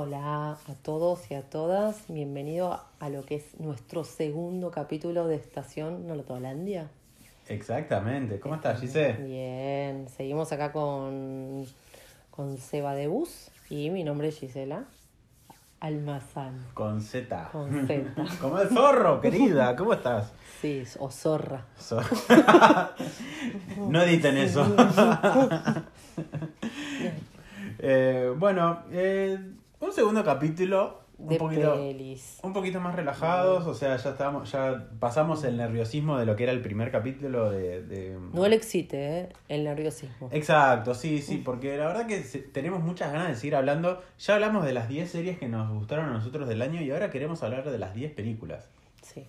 Hola a todos y a todas, bienvenido a lo que es nuestro segundo capítulo de Estación Nolotolandia. Exactamente, ¿cómo estás, Gise? Bien, seguimos acá con, con Seba de Bus y mi nombre es Gisela Almazán. Con Z. Con Z. Como el zorro, querida, ¿cómo estás? Sí, o zorra. Zorra. no editen eso. Eh, bueno, eh, un segundo capítulo. Un De poquito, pelis. un poquito más relajados, o sea, ya estamos, ya pasamos el nerviosismo de lo que era el primer capítulo de, de- No el excite, ¿eh? el nerviosismo. Exacto, sí, sí, porque la verdad que tenemos muchas ganas de seguir hablando. Ya hablamos de las 10 series que nos gustaron a nosotros del año y ahora queremos hablar de las 10 películas. Sí.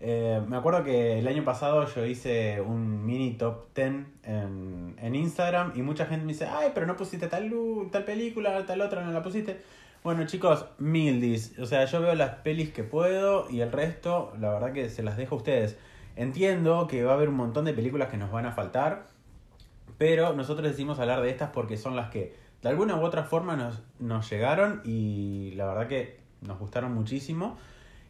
Eh, me acuerdo que el año pasado yo hice un mini top 10 en, en Instagram y mucha gente me dice, ay, pero no pusiste tal, tal película, tal otra, no la pusiste. Bueno chicos, mildis, o sea, yo veo las pelis que puedo y el resto, la verdad que se las dejo a ustedes. Entiendo que va a haber un montón de películas que nos van a faltar, pero nosotros decidimos hablar de estas porque son las que de alguna u otra forma nos, nos llegaron y la verdad que nos gustaron muchísimo.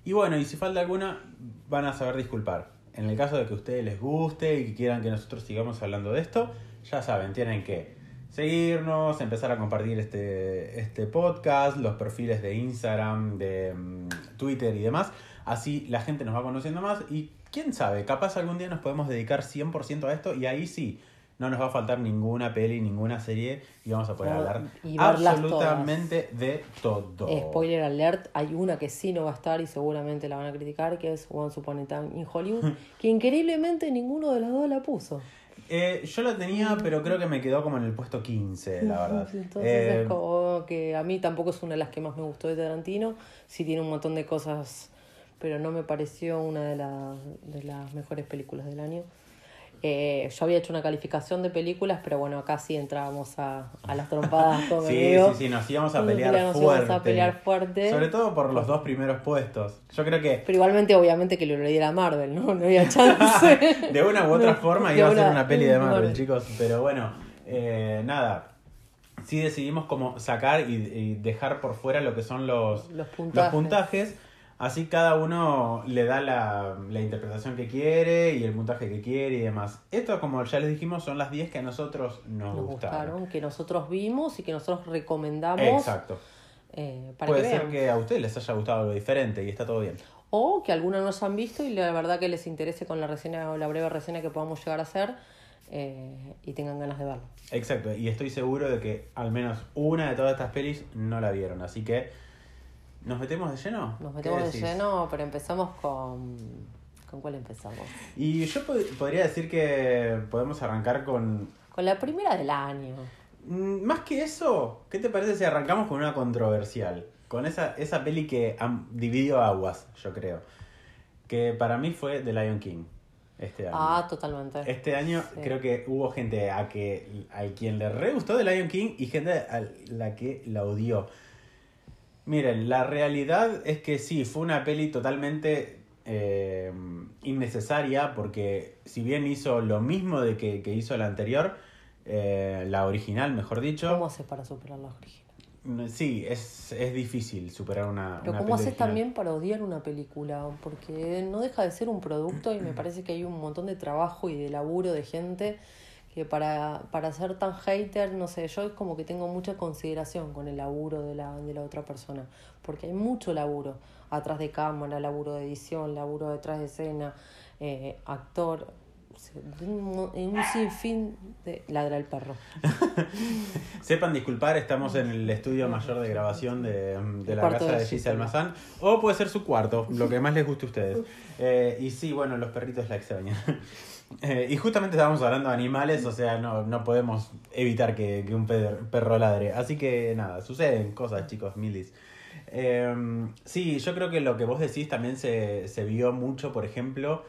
Y bueno, y si falta alguna, van a saber disculpar. En el caso de que a ustedes les guste y que quieran que nosotros sigamos hablando de esto, ya saben, tienen que seguirnos, empezar a compartir este, este podcast, los perfiles de Instagram, de mm, Twitter y demás. Así la gente nos va conociendo más y quién sabe, capaz algún día nos podemos dedicar 100% a esto y ahí sí, no nos va a faltar ninguna peli, ninguna serie y vamos a poder hablar absolutamente de todo. Spoiler alert, hay una que sí no va a estar y seguramente la van a criticar, que es Once Upon a Time in Hollywood, que increíblemente ninguno de los dos la puso. Eh, yo la tenía, pero creo que me quedó como en el puesto 15, la verdad. Entonces Eh, es como que a mí tampoco es una de las que más me gustó de Tarantino, sí tiene un montón de cosas, pero no me pareció una de, las de las mejores películas del año. Eh, yo había hecho una calificación de películas, pero bueno, acá sí entrábamos a, a las trompadas con Sí, sí, sí, nos íbamos a Nos pelear íbamos fuerte. a pelear fuerte. Sobre todo por los dos primeros puestos. Yo creo que Pero igualmente, obviamente, que lo diera Marvel, ¿no? No había chance. de una u otra No, forma iba a ser una- peli de Marvel, chicos. Pero bueno, eh, nada. Sí decidimos como sacar y, y dejar por fuera lo que son los, Los puntajes. puntajes. Así cada uno le da la, la interpretación que quiere y el puntaje que quiere y demás. Esto, como ya les dijimos, son las 10 que a nosotros nos, Nos gustaron. gustaron, que nosotros vimos y que nosotros recomendamos Exacto. eh, para Puede que ser vean. que a ustedes les haya gustado algo diferente y está todo bien. O que algunos no se han visto y la verdad que les interese con la reseña o la breve reseña que podamos llegar a hacer eh, y tengan ganas de verlo. Exacto, y estoy seguro de que al menos una de todas estas pelis no la vieron, así que ¿nos metemos de lleno? Nos ¿Qué metemos de lleno, pero empezamos con... ¿Con cuál empezamos? Y yo pod- podría decir que podemos arrancar con... Con la primera del año. mm, Más que eso, ¿qué te parece si arrancamos con una controversial? Con esa, esa peli que dividió aguas, yo creo. Que para mí fue The Lion King este año. Ah, totalmente. Este año Sí. creo que hubo gente a que a quien le re gustó The Lion King y gente a la que la odió. Miren, la realidad es que sí, fue una peli totalmente eh, innecesaria porque si bien hizo lo mismo de que, que hizo la anterior, eh, la original, mejor dicho, ¿Cómo haces para superar la original? sí, es, es difícil superar una... Pero una ¿cómo haces también para odiar una película? Porque no deja de ser un producto y me parece que hay un montón de trabajo y de laburo de gente que para, para ser tan hater, no sé, yo es como que tengo mucha consideración con el laburo de la, de la otra persona, porque hay mucho laburo atrás de cámara, laburo de edición, laburo detrás de escena, eh, actor, un, en un sinfín de ladra el perro. Sepan disculpar, estamos en el estudio mayor de grabación de, de la casa de de Gise Almazán. O puede ser su cuarto, lo que más les guste a ustedes. Eh, y sí, bueno, los perritos la extrañan. Eh, y justamente estábamos hablando de animales, o sea, no, no podemos evitar que, que un per- perro ladre. Así que nada, suceden cosas, chicos, milis. Eh, sí, yo creo que lo que vos decís también se, se vio mucho, por ejemplo,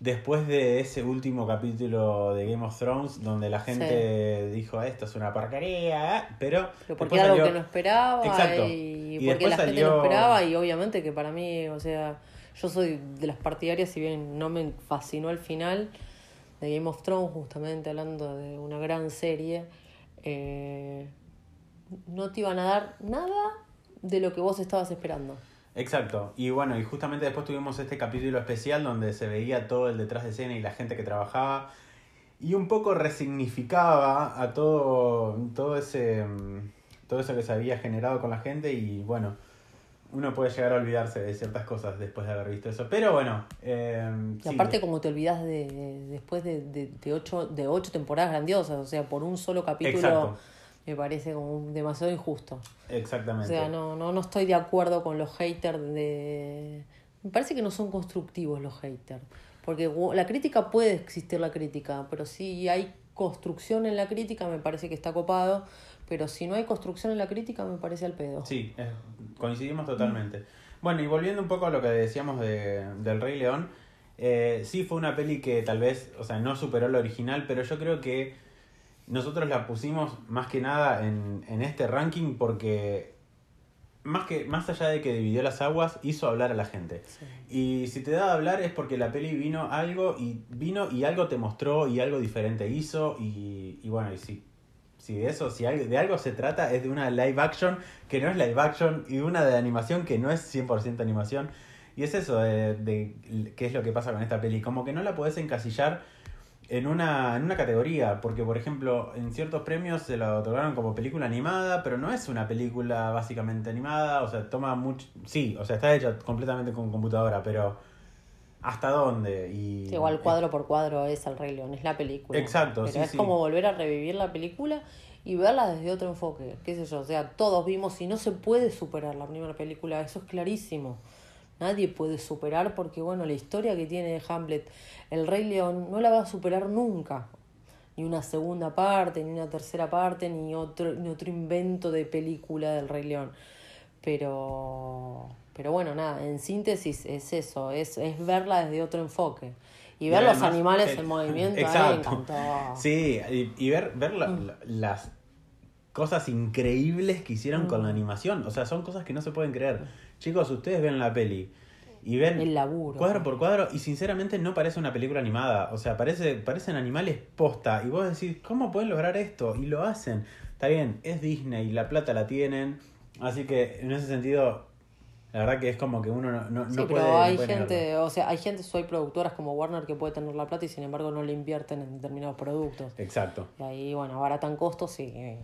después de ese último capítulo de Game of Thrones, donde la gente dijo, esto es una porquería, pero... Pero porque era algo que no esperaba Exacto. y, Y porque la gente no esperaba y obviamente que para mí, o sea, yo soy de las partidarias, si bien no me fascinó el final de Game of Thrones, justamente hablando de una gran serie, eh, no te iban a dar nada de lo que vos estabas esperando. Exacto. Y bueno, y justamente después tuvimos este capítulo especial donde se veía todo el detrás de escena y la gente que trabajaba y un poco resignificaba a todo, todo ese mm, todo eso que se había generado con la gente y bueno, uno puede llegar a olvidarse de ciertas cosas después de haber visto eso. Pero bueno. Eh, y aparte, como te olvidas de, después de, de, ocho, de ocho temporadas grandiosas, o sea, por un solo capítulo. Me parece como demasiado injusto. Exactamente. O sea, no, no, no estoy de acuerdo con los haters de. Me parece que no son constructivos los haters. Porque la crítica puede existir la crítica, pero si hay construcción en la crítica, me parece que está copado. Pero si no hay construcción en la crítica, me parece al pedo. Sí, coincidimos totalmente. Bueno, y volviendo un poco a lo que decíamos de, del Rey León, eh, sí fue una peli que tal vez, o sea, no superó lo original, pero yo creo que nosotros la pusimos más que nada en, en este ranking porque más que más allá de que dividió las aguas, hizo hablar a la gente. Y si te da a hablar es porque la peli vino algo y vino y algo te mostró y algo diferente hizo y, y bueno, y sí, si de eso, si de algo se trata, es de una live action que no es live action y una de animación que no es 100% animación. Y es eso de, de, qué es lo que pasa con esta peli. Como que no la podés encasillar en una, en una categoría, porque por ejemplo en ciertos premios se la otorgaron como película animada, pero no es una película básicamente animada, o sea, toma mucho... Sí, o sea, está hecha completamente con computadora, pero hasta dónde. Y, igual cuadro por cuadro es El Rey León, es la película. Exacto, Pero es como volver a revivir la película y verla desde otro enfoque, qué sé yo, o sea, todos vimos y no se puede superar la primera película, eso es clarísimo. Nadie puede superar porque, bueno, la historia que tiene Hamlet, el Rey León, no la va a superar nunca. Ni una segunda parte, ni una tercera parte, ni otro, ni otro invento de película del Rey León. Pero pero bueno, nada, en síntesis es eso, es, es verla desde otro enfoque. Y ver los animales en movimiento, exacto. Sí, y, ver, ver mm. las cosas increíbles que hicieron con la mm. animación. O sea, son cosas que no se pueden creer. Chicos, ustedes ven la peli y ven el laburo. cuadro por cuadro y sinceramente no parece una película animada. O sea, parece, parecen animales posta. Y vos decís, ¿cómo pueden lograr esto? Y lo hacen. Está bien, es Disney, la plata la tienen. Así que en ese sentido la verdad que es como que uno no, no, sí, pero hay gente, o sea, hay gente, hay productoras como Warner que puede tener la plata y sin embargo no le invierten en determinados productos. Exacto. Y ahí, bueno, abaratan costos y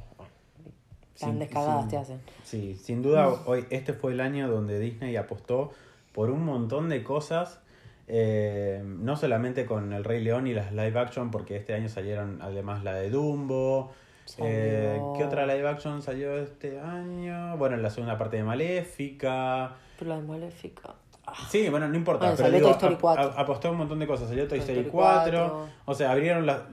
grandes cagadas te hacen. Sí, sin duda, hoy este fue el año donde Disney apostó por un montón de cosas. Eh, no solamente con El Rey León y las live action, porque este año salieron además la de Dumbo, eh, ¿Qué otra live action salió este año? Bueno, la segunda parte de Maléfica. Pero la de Maléfica. Ah. Sí, bueno, no importa. pero digo, Toy Story 4. apostó un montón de cosas. Salió Toy, Story 4. O sea, abrieron la,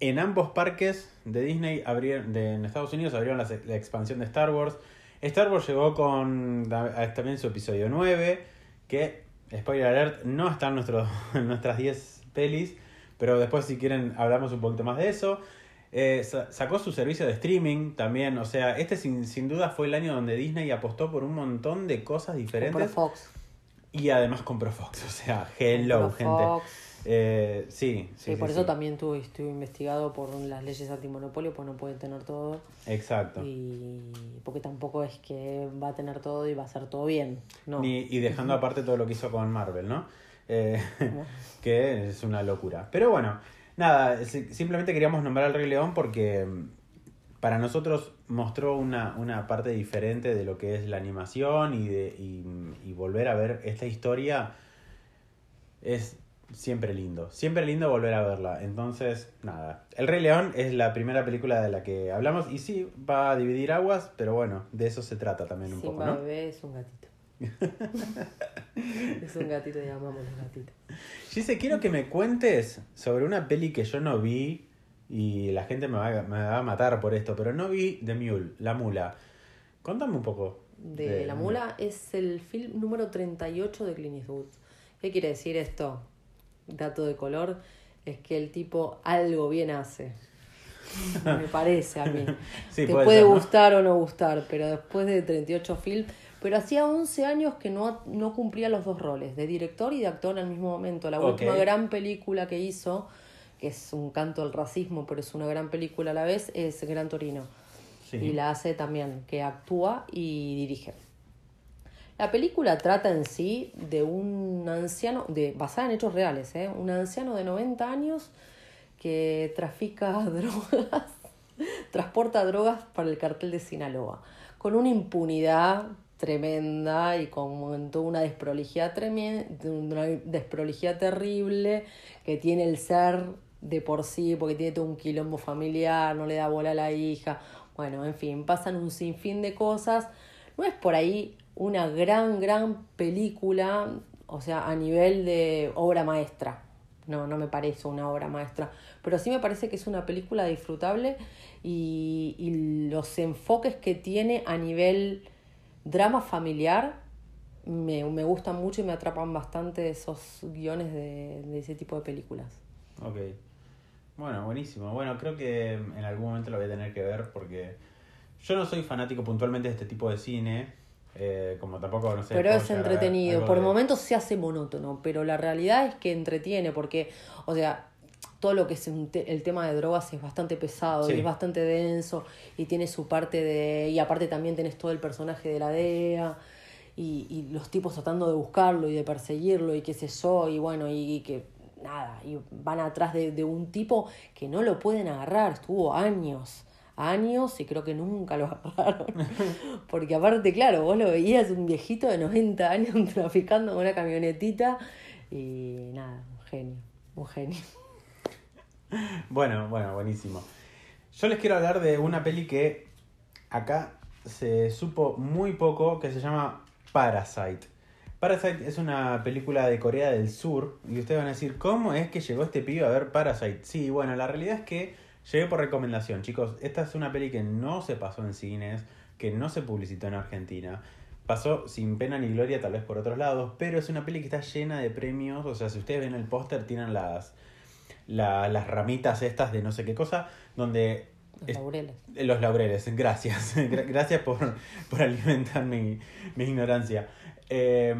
en ambos parques de Disney, abrieron, de, en Estados Unidos, abrieron la, la, expansión de Star Wars. Star Wars llegó con también su episodio 9, que, spoiler alert, no está en, nuestro, en nuestras 10 pelis, pero después si quieren hablamos un poquito más de eso. Eh, sacó su servicio de streaming también, o sea, este sin, sin duda fue el año donde Disney apostó por un montón de cosas diferentes. Fox. Y además compró Fox, o sea, hello, gente. Eh, sí, sí, sí, por eso también estuve, estuve investigado por las leyes antimonopolio, pues no pueden tener todo. Exacto. Y porque tampoco es que va a tener todo y va a ser todo bien. No. Ni, y dejando aparte todo lo que hizo con Marvel, ¿no? Eh, que es una locura. Pero bueno, Nada, simplemente queríamos nombrar al Rey León porque mm, para nosotros mostró una, una parte diferente de lo que es la animación y, de, y, volver a ver esta historia es siempre lindo. Siempre lindo volver a verla. Entonces, nada. El Rey León es la primera película de la que hablamos y sí, va a dividir aguas, pero bueno, de eso se trata también un poco, ¿no? bebé es un gatito. es un gatito, llamamos los gatitos. Gise, quiero que me cuentes sobre una peli que yo no vi y la gente me va, me va a matar por esto, pero no vi The Mule, La Mula. Contame un poco. De, La Mula es el film número 38 de Clint Eastwood. ¿Qué quiere decir esto? Dato de color, es que el tipo algo bien hace. Me parece a mí. Te puede, gustar o no gustar, pero después de 38 films pero hacía 11 años que no, no cumplía los dos roles, de director y de actor al mismo momento. La última gran película que hizo, que es un canto al racismo, pero es una gran película a la vez, es Gran Torino. Y la hace también, que actúa y dirige. La película trata en sí de un anciano, de, basada en hechos reales, ¿eh? un anciano de 90 años que trafica drogas, transporta drogas para el cartel de Sinaloa, con una impunidad tremenda y con toda una desprolijidad tremenda, una desprolijidad terrible que tiene el ser de por sí, porque tiene todo un quilombo familiar, no le da bola a la hija, bueno, en fin, pasan un sinfín de cosas. No es por ahí una gran, gran película, o sea, a nivel de obra maestra. No, no me parece una obra maestra, pero sí me parece que es una película disfrutable y, y los enfoques que tiene a nivel drama familiar me, me gustan mucho y me atrapan bastante esos guiones de, de ese tipo de películas. Ok. Bueno, buenísimo. Bueno, creo que en algún momento lo voy a tener que ver porque yo no soy fanático puntualmente de este tipo de cine. Eh, como tampoco, no sé. Pero es entretenido. Por de- momentos se hace monótono, pero la realidad es que entretiene porque, o sea, todo lo que es te- el tema de drogas es bastante pesado Sí. y es bastante denso y tiene su parte de... Y aparte también tenés todo el personaje de la DEA y, y los tipos tratando de buscarlo y de perseguirlo y qué sé yo y bueno, y, y que nada, y van atrás de, de un tipo que no lo pueden agarrar, estuvo años. Años y creo que nunca lo agarraron. Porque aparte, claro, vos lo veías un viejito de 90 años traficando con una camionetita y nada, un genio, un genio. Bueno, bueno, buenísimo. Yo les quiero hablar de una peli que acá se supo muy poco, que se llama Parasite. Parasite es una película de Corea del Sur y ustedes van a decir, ¿cómo es que llegó este pibe a ver Parasite? Sí, bueno, la realidad es que llegué por recomendación, chicos. Esta es una peli que no se pasó en cines, que no se publicitó en Argentina. Pasó sin pena ni gloria, tal vez por otros lados, pero es una peli que está llena de premios. O sea, si ustedes ven el póster, tienen las, la- las ramitas estas de no sé qué cosa, donde Los es- laureles. los laureles, gracias. Gra- gracias por, por alimentar mi, mi ignorancia. Eh,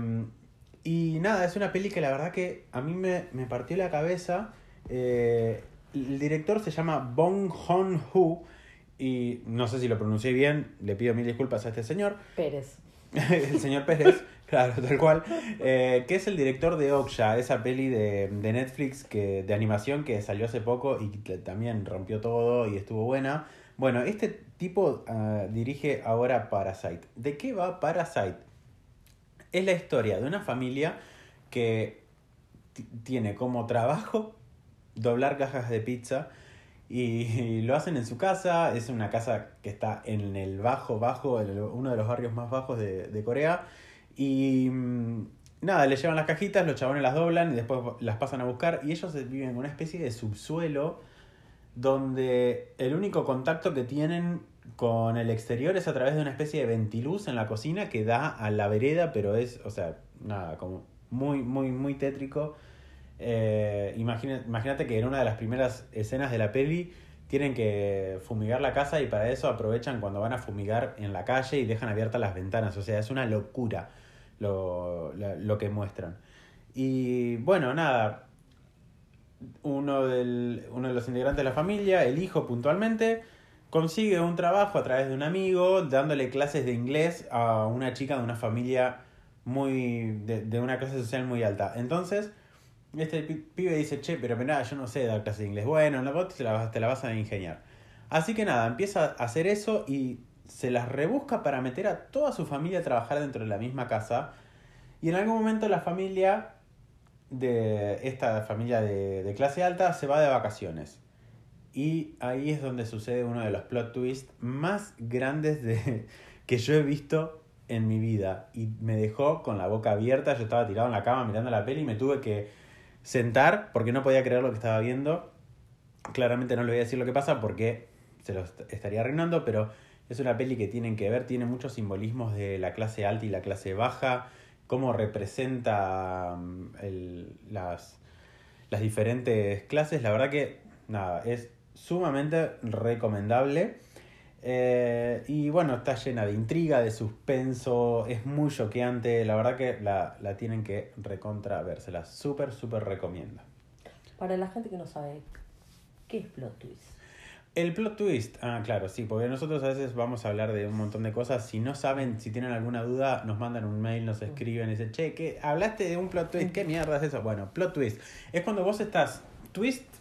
y nada, es una peli que la verdad que a mí me, me partió la cabeza. Eh, el director se llama Bong Joon-ho y no sé si lo pronuncié bien, le pido mil disculpas a este señor. Pérez. el señor Pérez, claro, tal cual, eh, que es el director de Okja, esa peli de, de Netflix que, de animación que salió hace poco y que también rompió todo y estuvo buena. Bueno, este tipo ah, dirige ahora Parasite. ¿De qué va Parasite? Es la historia de una familia que tiene como trabajo doblar cajas de pizza y, lo hacen en su casa. Es una casa que está en el bajo, bajo, en el- uno de los barrios más bajos de, Corea. Y mm, nada, le llevan las cajitas, los chabones las doblan y después las pasan a buscar. Y ellos viven en una especie de subsuelo donde el único contacto que tienen con el exterior es a través de una especie de ventiluz en la cocina que da a la vereda, pero es, o sea, nada, como muy, muy, muy tétrico. Eh, imagina- imagínate que en una de las primeras escenas de la peli tienen que fumigar la casa y para eso aprovechan cuando van a fumigar en la calle y dejan abiertas las ventanas. O sea, es una locura lo, la- lo que muestran. Y bueno, nada, uno, del, uno de los integrantes de la familia, el hijo puntualmente, consigue un trabajo a través de un amigo dándole clases de inglés a una chica de una familia muy de, de una clase social muy alta. Entonces, este pi- pibe dice, che, pero mirá, yo no sé dar clases de inglés. Bueno, no, vos te la, te la vas a ingeniar. Así que nada, empieza a hacer eso y se las rebusca para meter a toda su familia a trabajar dentro de la misma casa. Y en algún momento la familia de esta familia de, de clase alta se va de vacaciones. Y ahí es donde sucede uno de los plot twists más grandes de, que yo he visto en mi vida. Y me dejó con la boca abierta. Yo estaba tirado en la cama mirando la peli y me tuve que sentar porque no podía creer lo que estaba viendo. Claramente no le voy a decir lo que pasa porque se lo est- estaría arruinando, pero es una peli que tienen que ver. Tiene muchos simbolismos de la clase alta y la clase baja. Cómo representa mm, el- las, las diferentes clases. La verdad que, nada, es sumamente recomendable. Eh, y bueno, está llena de intriga, de suspenso, es muy choqueante. La verdad que la, la tienen que recontra ver, se la súper, súper recomiendo. Para la gente que no sabe, ¿qué es plot twist? El plot twist, ah, claro, sí, porque nosotros a veces vamos a hablar de un montón de cosas. Si no saben, si tienen alguna duda, nos mandan un mail, nos escriben y dicen, che, ¿qué? ¿hablaste de un plot twist? ¿Qué mierda es eso? Bueno, plot twist. Es cuando vos estás twist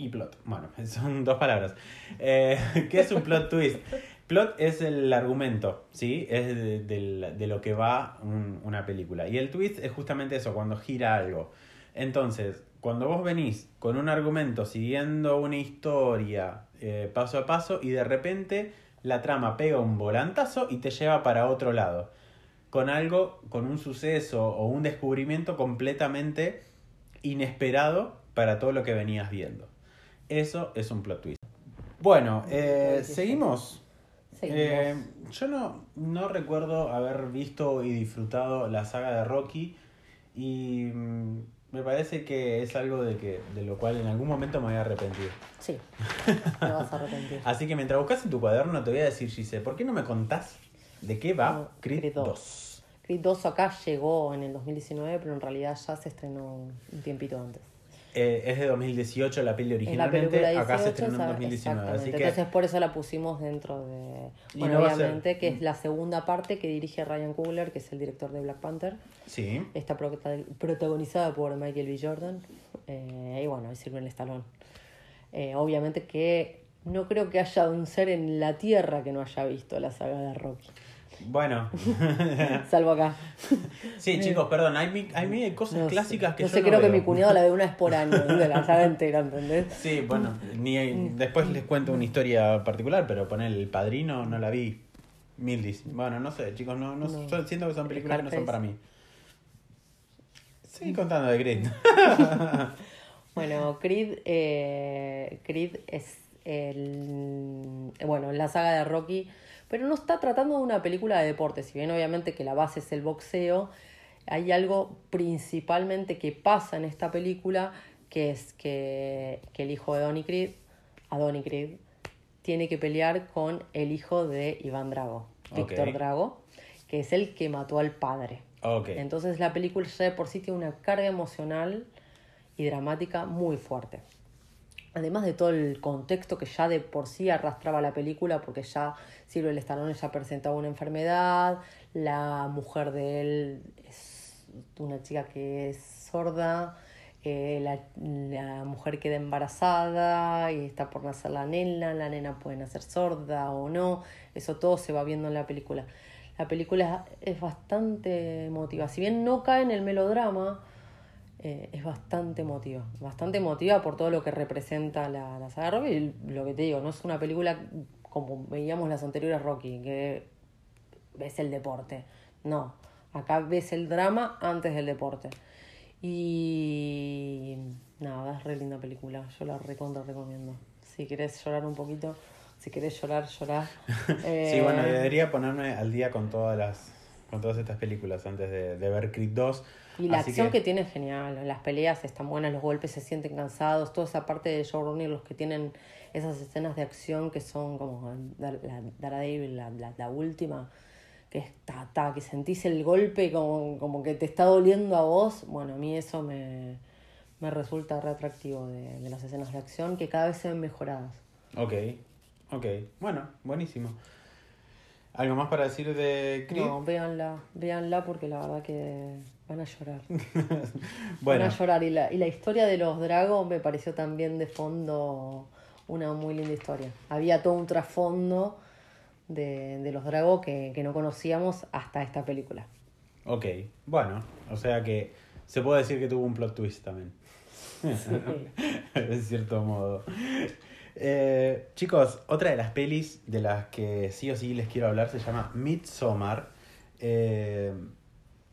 y plot. Bueno, son dos palabras. Eh, ¿Qué es un plot twist? Plot es el argumento, ¿sí? Es de, de- lo que va un- una película. Y el twist es justamente eso, cuando gira algo. Entonces, cuando vos venís con un argumento siguiendo una historia eh, paso a paso y de repente la trama pega un volantazo y te lleva para otro lado. Con algo, con un suceso o un descubrimiento completamente inesperado para todo lo que venías viendo. Eso es un plot twist. Bueno, eh, seguimos. Seguimos. Eh, yo no, no recuerdo haber visto y disfrutado la saga de Rocky y mm, me parece que es algo de, que, de lo cual en algún momento me voy a arrepentir. Sí, te vas a arrepentir. Así que mientras buscas en tu cuaderno te voy a decir, Gise, ¿por qué no me contás de qué va No, Creed, Creed 2? 2. Creed 2 acá llegó en el 2019, pero en realidad ya se estrenó un tiempito antes. Eh, es de 2018 la peli Es la originalmente, película acá se 18, estrenó en esa- 2019. Así que Entonces por eso la pusimos dentro de... Bueno, no obviamente que es la segunda parte que dirige Ryan Coogler, que es el director de Black Panther. sí, Está prota- protagonizada por Michael B. Jordan eh, y bueno, y Sylvester Stallone. Eh, obviamente que no creo que haya un ser en la Tierra que no haya visto la saga de Rocky. Bueno. Salvo acá. sí, chicos, perdón, hay, mi- hay cosas No sé. clásicas que No yo sé, no creo que mi cuñado la ve una vez por año, de la saga entera, ¿entendés? Sí, bueno, ni, después les cuento una historia particular, pero poner el padrino no la vi mil dis- Bueno, no sé, chicos, no, no, No. yo siento que son películas que no son para mí. Seguí contando de Creed. Bueno, Creed, eh, Creed es el, bueno, la saga de Rocky, pero no está tratando de una película de deporte, si bien obviamente que la base es el boxeo, hay algo principalmente que pasa en esta película, que es que, que el hijo de Donnie Creed, Adoni Creed, tiene que pelear con el hijo de Iván Drago, Víctor Ok. Drago, que es el que mató al padre. Entonces la película ya de por sí tiene una carga emocional y dramática muy fuerte. Además de todo el contexto que ya de por sí arrastraba la película, porque ya Silvio Stallone ya presentaba una enfermedad, la mujer de él es una chica que es sorda, eh, la, la mujer queda embarazada y está por nacer la nena, la nena puede nacer sorda o no, eso todo se va viendo en la película. La película es bastante emotiva, si bien no cae en el melodrama, eh, es bastante emotiva, bastante emotiva por todo lo que representa la, la saga Rocky. Y lo que te digo, no es una película como veíamos las anteriores Rocky, que ves el deporte. No, acá ves el drama antes del deporte. Y nada, es re linda película, yo la recontra recomiendo. Si querés llorar un poquito, si querés llorar, llorar. Sí, bueno, debería ponerme al día con todas las con todas estas películas antes de, de ver Creed 2. Y la Así acción que... tiene es genial, las peleas están buenas, los golpes se sienten cansados, toda esa parte de Joe Rooney, los que tienen esas escenas de acción que son como la, la Daredevil, la, la, la última, que es ta, ta, que sentís el golpe como, como que te está doliendo a vos, bueno, a mí eso me, me resulta re atractivo de, de las escenas de acción que cada vez se ven mejoradas. Ok, ok. Bueno, buenísimo. ¿Algo más para decir de Creed? No, véanla, véanla porque la verdad que van a llorar. bueno, Van a llorar. Y la, y la historia de los dragos me pareció también de fondo una muy linda historia. Había todo un trasfondo de, de los dragos que, que no conocíamos hasta esta película. ok. Bueno, o sea que se puede decir que tuvo un plot twist también. de cierto modo. Eh, chicos, otra de las pelis de las que sí o sí les quiero hablar se llama Midsommar. Eh,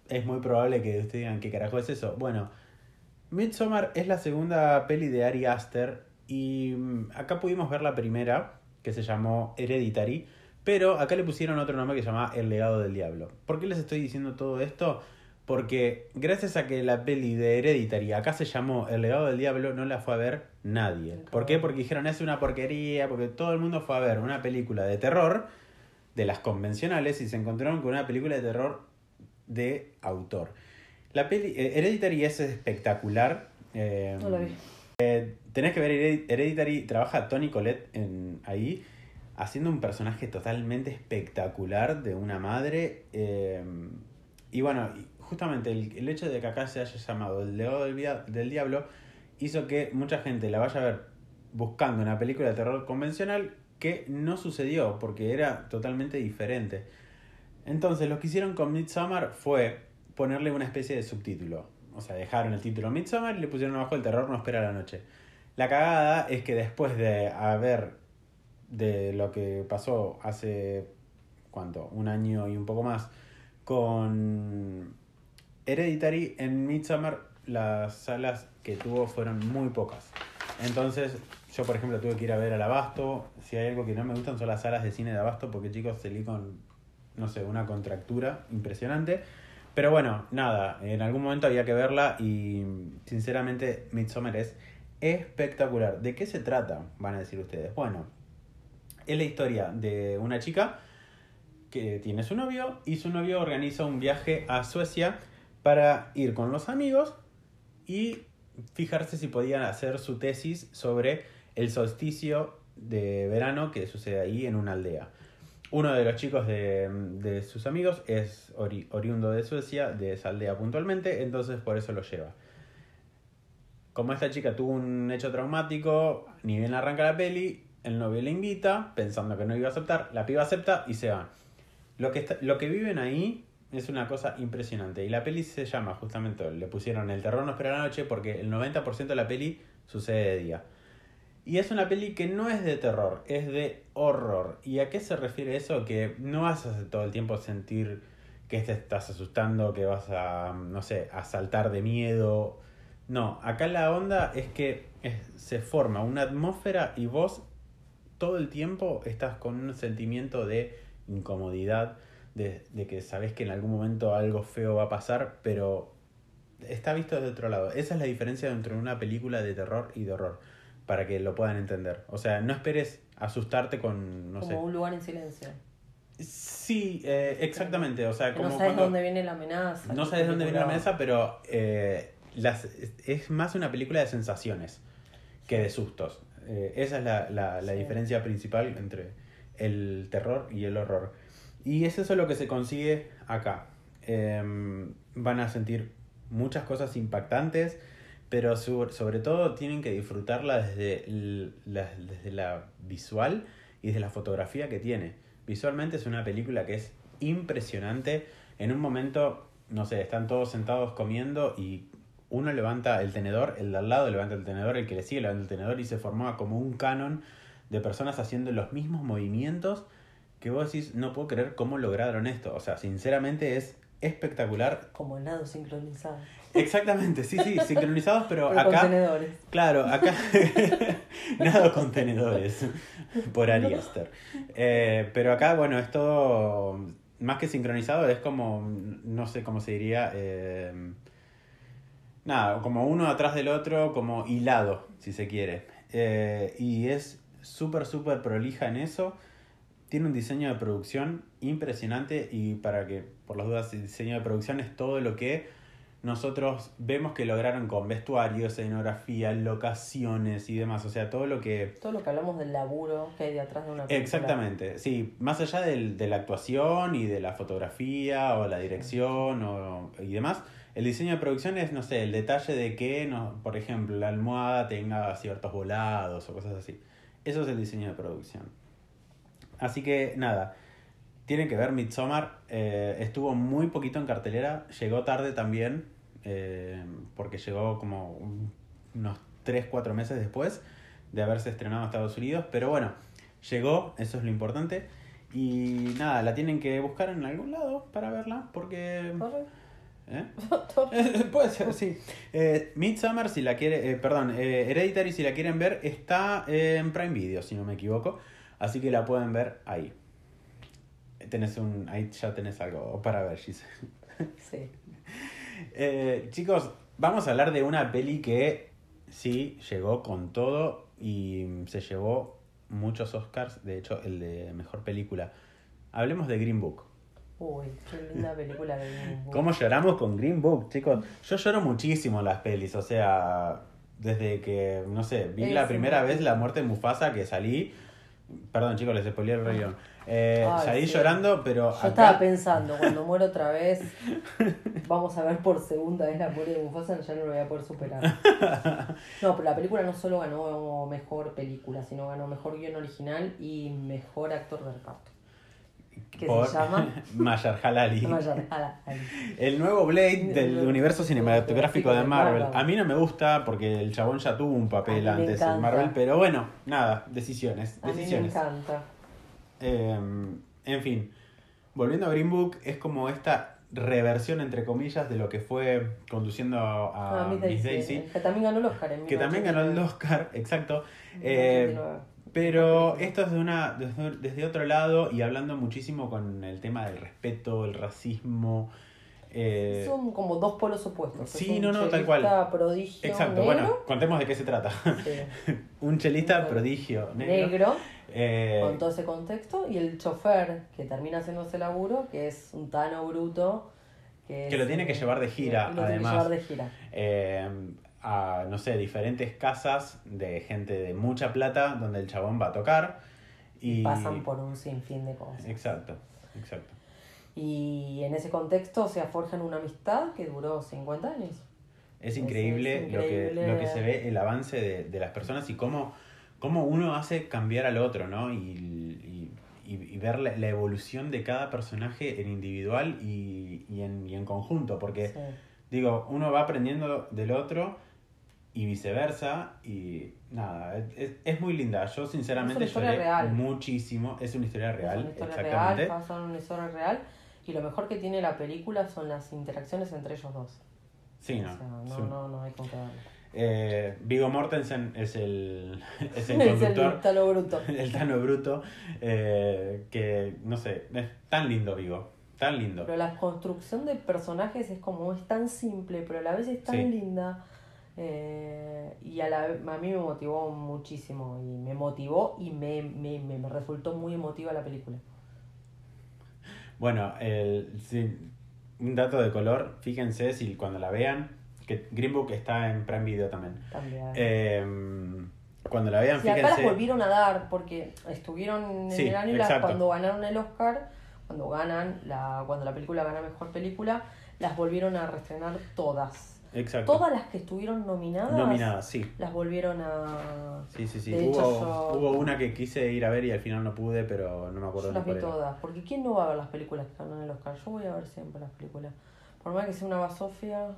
es muy probable que ustedes digan qué carajo es eso. Bueno, Midsommar es la segunda peli de Ari Aster y mm, acá pudimos ver la primera que se llamó Hereditary, pero acá le pusieron otro nombre que se llama El legado del diablo. ¿Por qué les estoy diciendo todo esto? Porque gracias a que la peli de Hereditary acá se llamó El legado del diablo, no la fue a ver nadie. ¿Por qué? Porque dijeron es una porquería, porque todo el mundo fue a ver una película de terror de las convencionales y se encontraron con una película de terror de autor. La peli eh, Hereditary es espectacular. eh, No la vi. Eh, tenés que ver Hered- Hereditary, trabaja Tony Collette en, ahí, haciendo un personaje totalmente espectacular de una madre. eh, y bueno, justamente el, el hecho de que acá se haya llamado El legado del, del Diablo hizo que mucha gente la vaya a ver buscando una película de terror convencional que no sucedió porque era totalmente diferente. Entonces lo que hicieron con Midsommar fue ponerle una especie de subtítulo. O sea, dejaron el título Midsommar y le pusieron abajo el terror no espera la noche. La cagada es que después de haber de lo que pasó hace cuánto, un año y un poco más con Hereditary en Midsommar las salas que tuvo fueron muy pocas. Entonces, yo por ejemplo tuve que ir a ver al Abasto. Si hay algo que no me gustan son las salas de cine de Abasto porque chicos salí con, no sé, una contractura impresionante. Pero bueno, nada, en algún momento había que verla y sinceramente Midsommar es espectacular. ¿De qué se trata? Van a decir ustedes. Bueno, es la historia de una chica que tiene su novio y su novio organiza un viaje a Suecia para ir con los amigos y fijarse si podían hacer su tesis sobre el solsticio de verano que sucede ahí en una aldea. Uno de los chicos de, sus amigos es ori- oriundo de Suecia, de esa aldea puntualmente, entonces por eso lo lleva. Como esta chica tuvo un hecho traumático, ni bien arranca la peli, el novio le invita, pensando que no iba a aceptar, la piba acepta y se va. Lo que, está- lo que viven ahí es una cosa impresionante. Y la peli se llama, justamente, le pusieron El terror no espera la noche porque el 90% de la peli sucede de día. Y es una peli que no es de terror, es de horror. ¿Y a qué se refiere eso? Que no a todo el tiempo sentir que te estás asustando, que vas a, no sé, a saltar de miedo. No, acá la onda es que se forma una atmósfera y vos todo el tiempo estás con un sentimiento de incomodidad, de, de que sabes que en algún momento algo feo va a pasar, pero está visto desde otro lado. Esa es la diferencia entre una película de terror y de horror, para que lo puedan entender. O sea, no esperes asustarte con, no como sé. un lugar en silencio. Sí, eh, exactamente. O sea, como no sabes cuando- dónde viene la amenaza. no sabes dónde viene la mesa, pero eh, las, es más una película de sensaciones que de sustos. Eh, esa es la, la- la Sí. diferencia principal entre el terror y el horror. Y es eso lo que se consigue acá. Em, van a sentir muchas cosas impactantes, pero sobre, todo tienen que disfrutarla desde la, desde la visual y desde la fotografía que tiene. Visualmente es una película que es impresionante. En un momento, no sé, están todos sentados comiendo y uno levanta el tenedor, el de al lado levanta el tenedor, el que le sigue levanta el tenedor y se formaba como un canon de personas haciendo los mismos movimientos que vos decís, no puedo creer cómo lograron esto. O sea, sinceramente es espectacular. Como nado sincronizado. Exactamente, sí, sí, sincronizados, pero, Pero acá... contenedores. Claro, acá nada contenedores por Ari Aster. Eh, pero acá, bueno, es todo más que sincronizado, es como, no sé cómo se diría, eh, nada, como uno atrás del otro, como hilado, si se quiere. Eh, y es súper, súper prolija en eso. Tiene un diseño de producción impresionante y para que, por las dudas, el diseño de producción es todo lo que nosotros vemos que lograron con vestuario, escenografía, locaciones y demás. O sea, todo lo que... Todo lo que hablamos del laburo que hay detrás de una película. Exactamente, sí. Más allá del- de la actuación y de la fotografía o la dirección o, y demás, el diseño de producción es, no sé, el detalle de que, no, por ejemplo, la almohada tenga ciertos volados o cosas así. Eso es el diseño de producción. Así que nada, tienen que ver Midsommar. eh, estuvo muy poquito en cartelera, llegó tarde también, eh, porque llegó como un- unos 3-4 meses después de haberse estrenado en Estados Unidos. Pero bueno, llegó, eso es lo importante. Y nada, la tienen que buscar en algún lado para verla, porque... ¿eh? Puede ser, sí. Eh, Midsommar, si la quiere, eh, perdón, eh, Hereditary, si la quieren ver, está en Prime Video, si no me equivoco. Así que la pueden ver ahí. Tenés un, ahí ya tenés algo para ver, Gise. Sí. Eh, chicos, vamos a hablar de una peli que sí llegó con todo y se llevó muchos Oscars. De hecho, el de mejor película. Hablemos de Green Book. Uy, qué linda película de Green Book. ¿Cómo lloramos con Green Book, chicos? Yo lloro muchísimo en las pelis, o sea, desde que, no sé, vi Es la primera vez la muerte de Mufasa que salí. Perdón, chicos, les spoileé el Rey León. Eh, Ay, salí sí. llorando, pero. Yo acá- estaba pensando, cuando muero otra vez, vamos a ver por segunda vez la muerte de Mufasa, ya no lo voy a poder superar. No, pero la película no solo ganó mejor película, sino ganó mejor guion original y mejor actor de reparto. Que por se llama Mahershala Ali. Mahershala Ali. El nuevo Blade del El- universo cinematográfico de Marvel. A mí no me gusta porque el chabón ya tuvo un papel antes en. Marvel, pero bueno, nada, decisiones, A mí me decisiones. encanta. Eh, en fin, volviendo a Green Book, es como esta reversión, entre comillas, de lo que fue conduciendo a, Ah, Miss Daisy, Daisy, Que también ganó el Oscar en que también ganó el 1989. Oscar, exacto. Eh, 1989. pero esto es de una, desde, desde otro lado y hablando muchísimo con el tema del respeto, el racismo. eh, Son como dos polos opuestos. sí, no, no, tal cual. chelista prodigio exacto, negro, bueno, contemos de qué se trata. sí, Un chelista prodigio negro. negro, eh, con todo ese contexto, y el chofer que termina haciendo ese laburo, que es un tano bruto. Que, Que es, lo tiene que llevar de gira, lo tiene que además. llevar de gira. eh, a, no sé, diferentes casas de gente de mucha plata donde el chabón va a tocar. Y Pasan por un sinfín de cosas. Exacto, exacto. Y en ese contexto se forjan una amistad que duró 50 años. Es Es- increíble, es Lo, que, increíble. lo que se ve, el avance de, de las personas y cómo, cómo uno hace cambiar al otro, ¿no? Y, y, y- ver la, la evolución de cada personaje en individual y, y, en, y en conjunto, porque Sí. digo, uno va aprendiendo del otro y viceversa y nada, es, es muy linda. Yo sinceramente Es lloré real. muchísimo, es una historia real, es una historia exactamente. real, basada en una historia real. Y lo mejor que tiene la película son las interacciones entre ellos dos. Sí, no. O sea, no, un- no, no hay con qué darle. Eh, Vigo Mortensen es el, es el conductor. el talo bruto. el Tano Bruto, eh, que no sé, es tan lindo Vigo, tan lindo. Pero la construcción de personajes es como, es tan simple, pero a la vez es tan Sí. linda. eh, y a, la, a mí me motivó muchísimo. Y me motivó y me, me, me, me resultó muy emotiva la película. Bueno, el, sí, un dato de color, fíjense si cuando la vean, que Green Book está en Prime Video también. También. Eh, cuando la vean, Sí, acá las fíjense. volvieron a dar porque estuvieron en Sí, el año y las- cuando ganaron el Oscar, cuando ganan la, cuando la película gana mejor película, las volvieron a reestrenar todas. Exacto. Todas las que estuvieron nominadas, Nominadas, sí. las volvieron a. Sí, sí, sí. De hecho, hubo, yo- hubo una que quise ir a ver y al final no pude, pero no me acuerdo Yo las vi era. todas. Porque ¿quién no va a ver las películas que ganan el Oscar? Yo voy a ver siempre las películas. Por más que sea una basofia.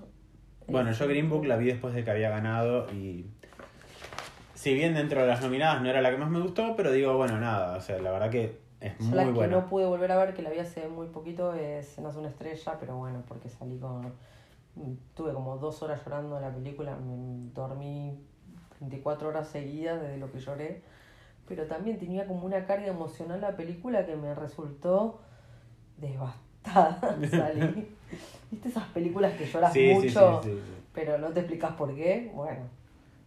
Bueno, es- yo Green Book la vi después de que había ganado y si bien dentro de las nominadas no era la que más me gustó, pero digo, bueno, nada, o sea, la verdad que es muy la que buena. no pude volver a ver, que la vi hace muy poquito, es Nace una estrella, pero bueno, porque salí con... Tuve como dos horas llorando en la película, me dormí 24 horas seguidas desde lo que lloré, pero también tenía como una carga emocional la película que me resultó devastada. Salí. ¿Viste esas películas que lloras Sí, mucho, sí, sí, sí. pero no te explicas por qué? Bueno,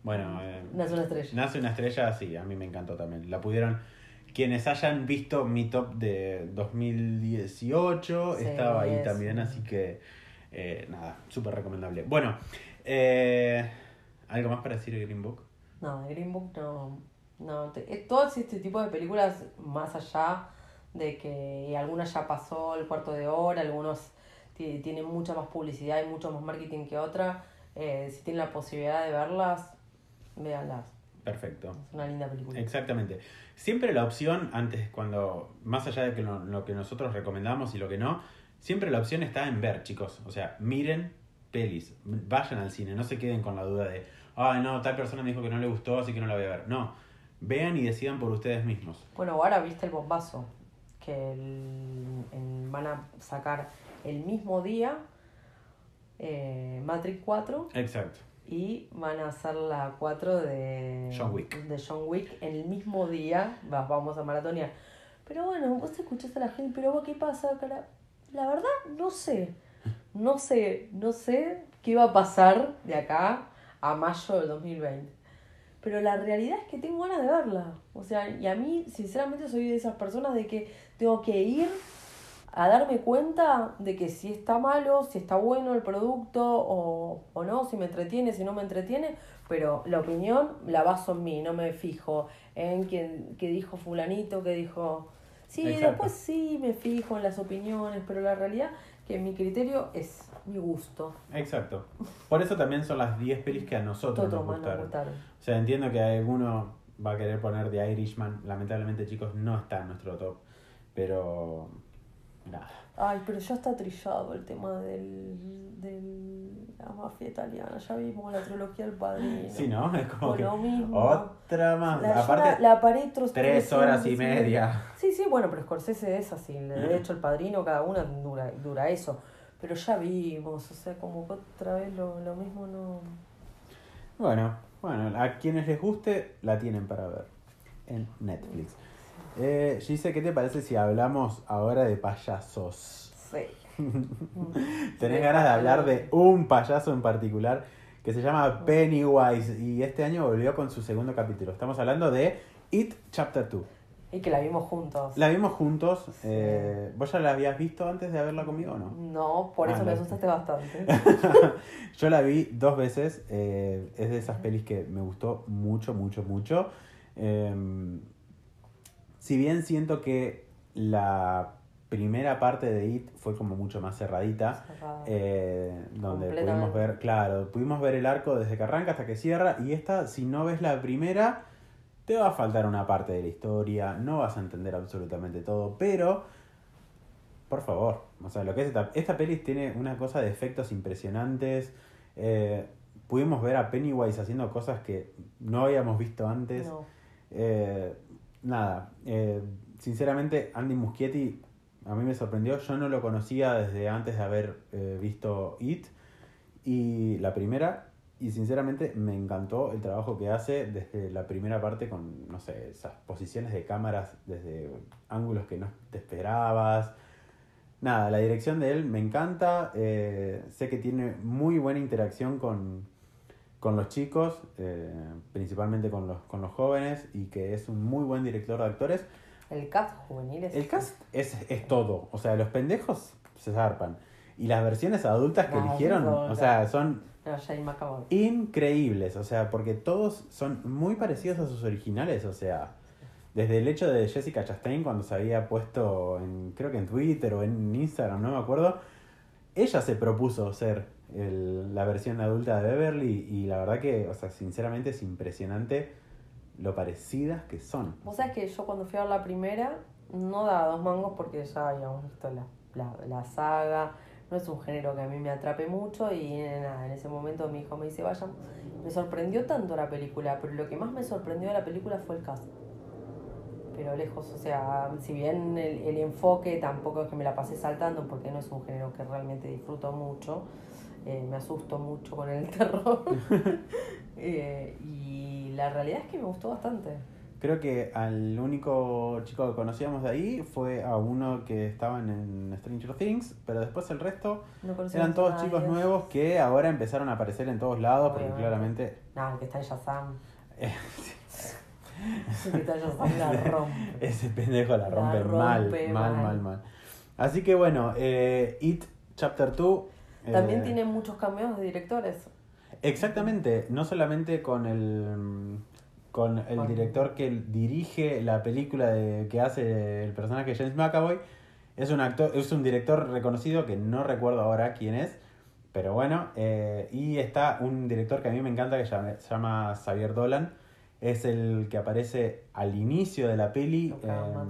Bueno, eh, Nace una estrella. Nace una estrella, sí, a mí me encantó también. La pudieron. Quienes hayan visto mi top de 2018, Sí, estaba ahí también, así que eh, nada, súper recomendable. Bueno, eh, ¿algo más para decir de Green Book? No, de Green Book no. no te- todo este tipo de películas, más allá de que algunas ya pasó el cuarto de hora, algunos ti- tienen mucha más publicidad y mucho más marketing que otras, eh, si tienen la posibilidad de verlas, véanlas. Perfecto. Es una linda película. Exactamente. Siempre la opción, antes, cuando, más allá de que lo, lo que nosotros recomendamos y lo que no, siempre la opción está en ver, chicos. O sea, miren pelis, vayan al cine, no se queden con la duda de, ay, no, tal persona me dijo que no le gustó, así que no la voy a ver. No, vean y decidan por ustedes mismos. Bueno, ahora viste el bombazo, que el- van a sacar el mismo día eh, Matrix 4 Exacto. y van a hacer la 4 de John Wick. de John Wick en el mismo día. va- Vamos a maratonear. Pero bueno, vos escuchaste a la gente, pero vos qué pasa, cara. La verdad, no sé. No sé, no sé qué va a pasar de acá a mayo del 2020. Pero la realidad es que tengo ganas de verla. O sea, y a mí, sinceramente, soy de esas personas de que tengo que ir a darme cuenta de que si está malo, si está bueno el producto o, o no, si me entretiene, si no me entretiene, pero la opinión la baso en mí, no me fijo en quién qué dijo fulanito, qué dijo... Sí, Exacto. después sí me fijo en las opiniones, pero la realidad que mi criterio es mi gusto. Exacto. Por eso también son las 10 pelis que a nosotros Otro nos gustaron. O sea, entiendo que alguno va a querer poner The Irishman. Lamentablemente, chicos, no está en nuestro top. Pero. Nada. Ay, pero ya está trillado el tema del, del la mafia italiana. Ya vimos la trilogía del padrino. Sí, ¿no? Es como que. mismo. Otra más. La, Aparte, la paré tros- tres horas y 300, media. Sí, sí, bueno, pero Scorsese es así. De hecho, el padrino, cada una dura, dura eso. Pero ya vimos, o sea, como que otra vez lo, lo mismo no. Bueno, bueno, a quienes les guste, la tienen para ver en Netflix. Eh, Gise, ¿qué te parece si hablamos ahora de payasos? Sí. Tenés Sí, ganas de hablar de un payaso en particular que se llama Pennywise y este año volvió con su segundo capítulo. Estamos hablando de It Chapter 2. Y que la vimos juntos. La vimos juntos. eh, ¿Vos ya la habías visto antes de verla conmigo o no? No, por Ah, eso me la- asustaste bastante. Yo la vi dos veces. eh, es de esas pelis que me gustó mucho, mucho, mucho. Eh, si bien siento que la primera parte de It fue como mucho más cerradita, eh, donde pudimos ver, claro, pudimos ver el arco desde que arranca hasta que cierra. Y esta, si no ves la primera, te va a faltar una parte de la historia, no vas a entender absolutamente todo, pero por favor, o sea, lo que es esta, esta peli tiene una cosa de efectos impresionantes. eh, pudimos ver a Pennywise haciendo cosas que no habíamos visto antes. No. Eh, nada, eh, sinceramente Andy Muschietti a mí me sorprendió. Yo no lo conocía desde antes de haber eh, visto It y la primera. Y sinceramente me encantó el trabajo que hace desde la primera parte con, no sé, esas posiciones de cámaras desde ángulos que no te esperabas. Nada, la dirección de él me encanta. eh, sé que tiene muy buena interacción con, con los chicos, eh, principalmente con los, con los jóvenes, y que es un muy buen director de actores. El cast juvenil es. El cast es, es todo, o sea, los pendejos se zarpan. Y las versiones adultas que Las eligieron, o sea, son No, increíbles, o sea, porque todos son muy parecidos a sus originales, o sea, desde el hecho de Jessica Chastain cuando se había puesto en, creo que en Twitter o en Instagram, no me acuerdo, ella se propuso ser el- la versión adulta de Beverly y la verdad que, o sea, sinceramente es impresionante lo parecidas que son. Vos sabés que yo cuando fui a ver la primera no daba dos mangos porque ya habíamos visto la, la, la saga. No es un género que a mí me atrape mucho y nada, en ese momento mi hijo me dice, vayan. Me sorprendió tanto la película, pero lo que más me sorprendió de la película fue el cast. Pero lejos, o sea, si bien el, el enfoque tampoco es que me la pasé saltando porque no es un género que realmente disfruto mucho, eh, me asusto mucho con el terror. Eh, y la realidad es que me gustó bastante. Creo que al único chico que conocíamos de ahí fue a uno que estaban en Stranger Things, pero después el resto No eran todos nadie. chicos nuevos que ahora empezaron a aparecer en todos lados, porque Obviamente. claramente No, el que está en Shazam. que la rompe. ese pendejo la La rompe, mal, mal, mal. mal, mal. Así que bueno, eh, It Chapter 2. También eh, tiene muchos cameos de directores. Exactamente, no solamente con el con el director que dirige la película de, que hace el personaje James McAvoy, es un actor, es un director reconocido que no recuerdo ahora quién es, pero bueno, eh, y está un director que a mí me encanta que llama- se llama Xavier Dolan, es el que aparece al inicio de la peli. Em,